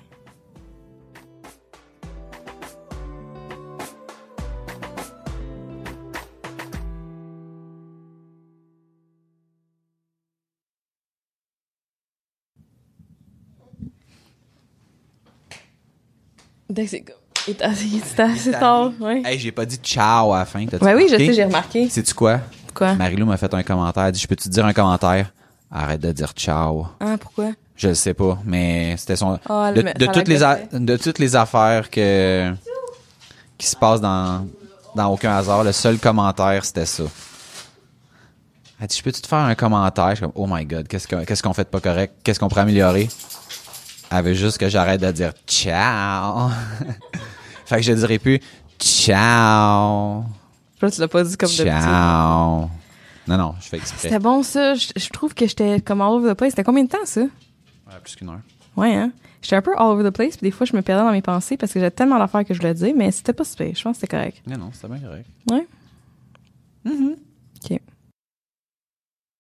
Comme- il est assez, tard, ouais. Hey, j'ai pas dit ciao à la fin. T'as-tu Ouais, oui, je sais, j'ai remarqué. Sais-tu quoi? Quoi? Marilou m'a fait un commentaire. Elle dit, je peux te dire un commentaire? Arrête de dire ciao. Ah, pourquoi? Je le sais pas, mais c'était son. Ah, de, toutes les a- de toutes les affaires que qui se passent dans dans aucun hasard, le seul commentaire c'était ça. Elle dit, je peux-tu te faire un commentaire? Je suis comme, oh my god, qu'est-ce que- qu'est-ce qu'on fait de pas correct? Qu'est-ce qu'on pourrait améliorer? Elle veut juste que j'arrête de dire ciao. fait que je dirai plus ciao. Je tu l'as pas dit comme petit. Ciao. Non, non, je fais exprès. C'était bon, ça. Je, je trouve que j'étais comme all over the place. C'était combien de temps, ça? Ouais, plus qu'une heure. Ouais, hein? J'étais un peu all over the place, puis des fois, je me perdais dans mes pensées parce que j'avais tellement d'affaires que je voulais dire, mais c'était pas super. Je pense que c'était correct. Non, non, c'était bien correct. Ouais? OK.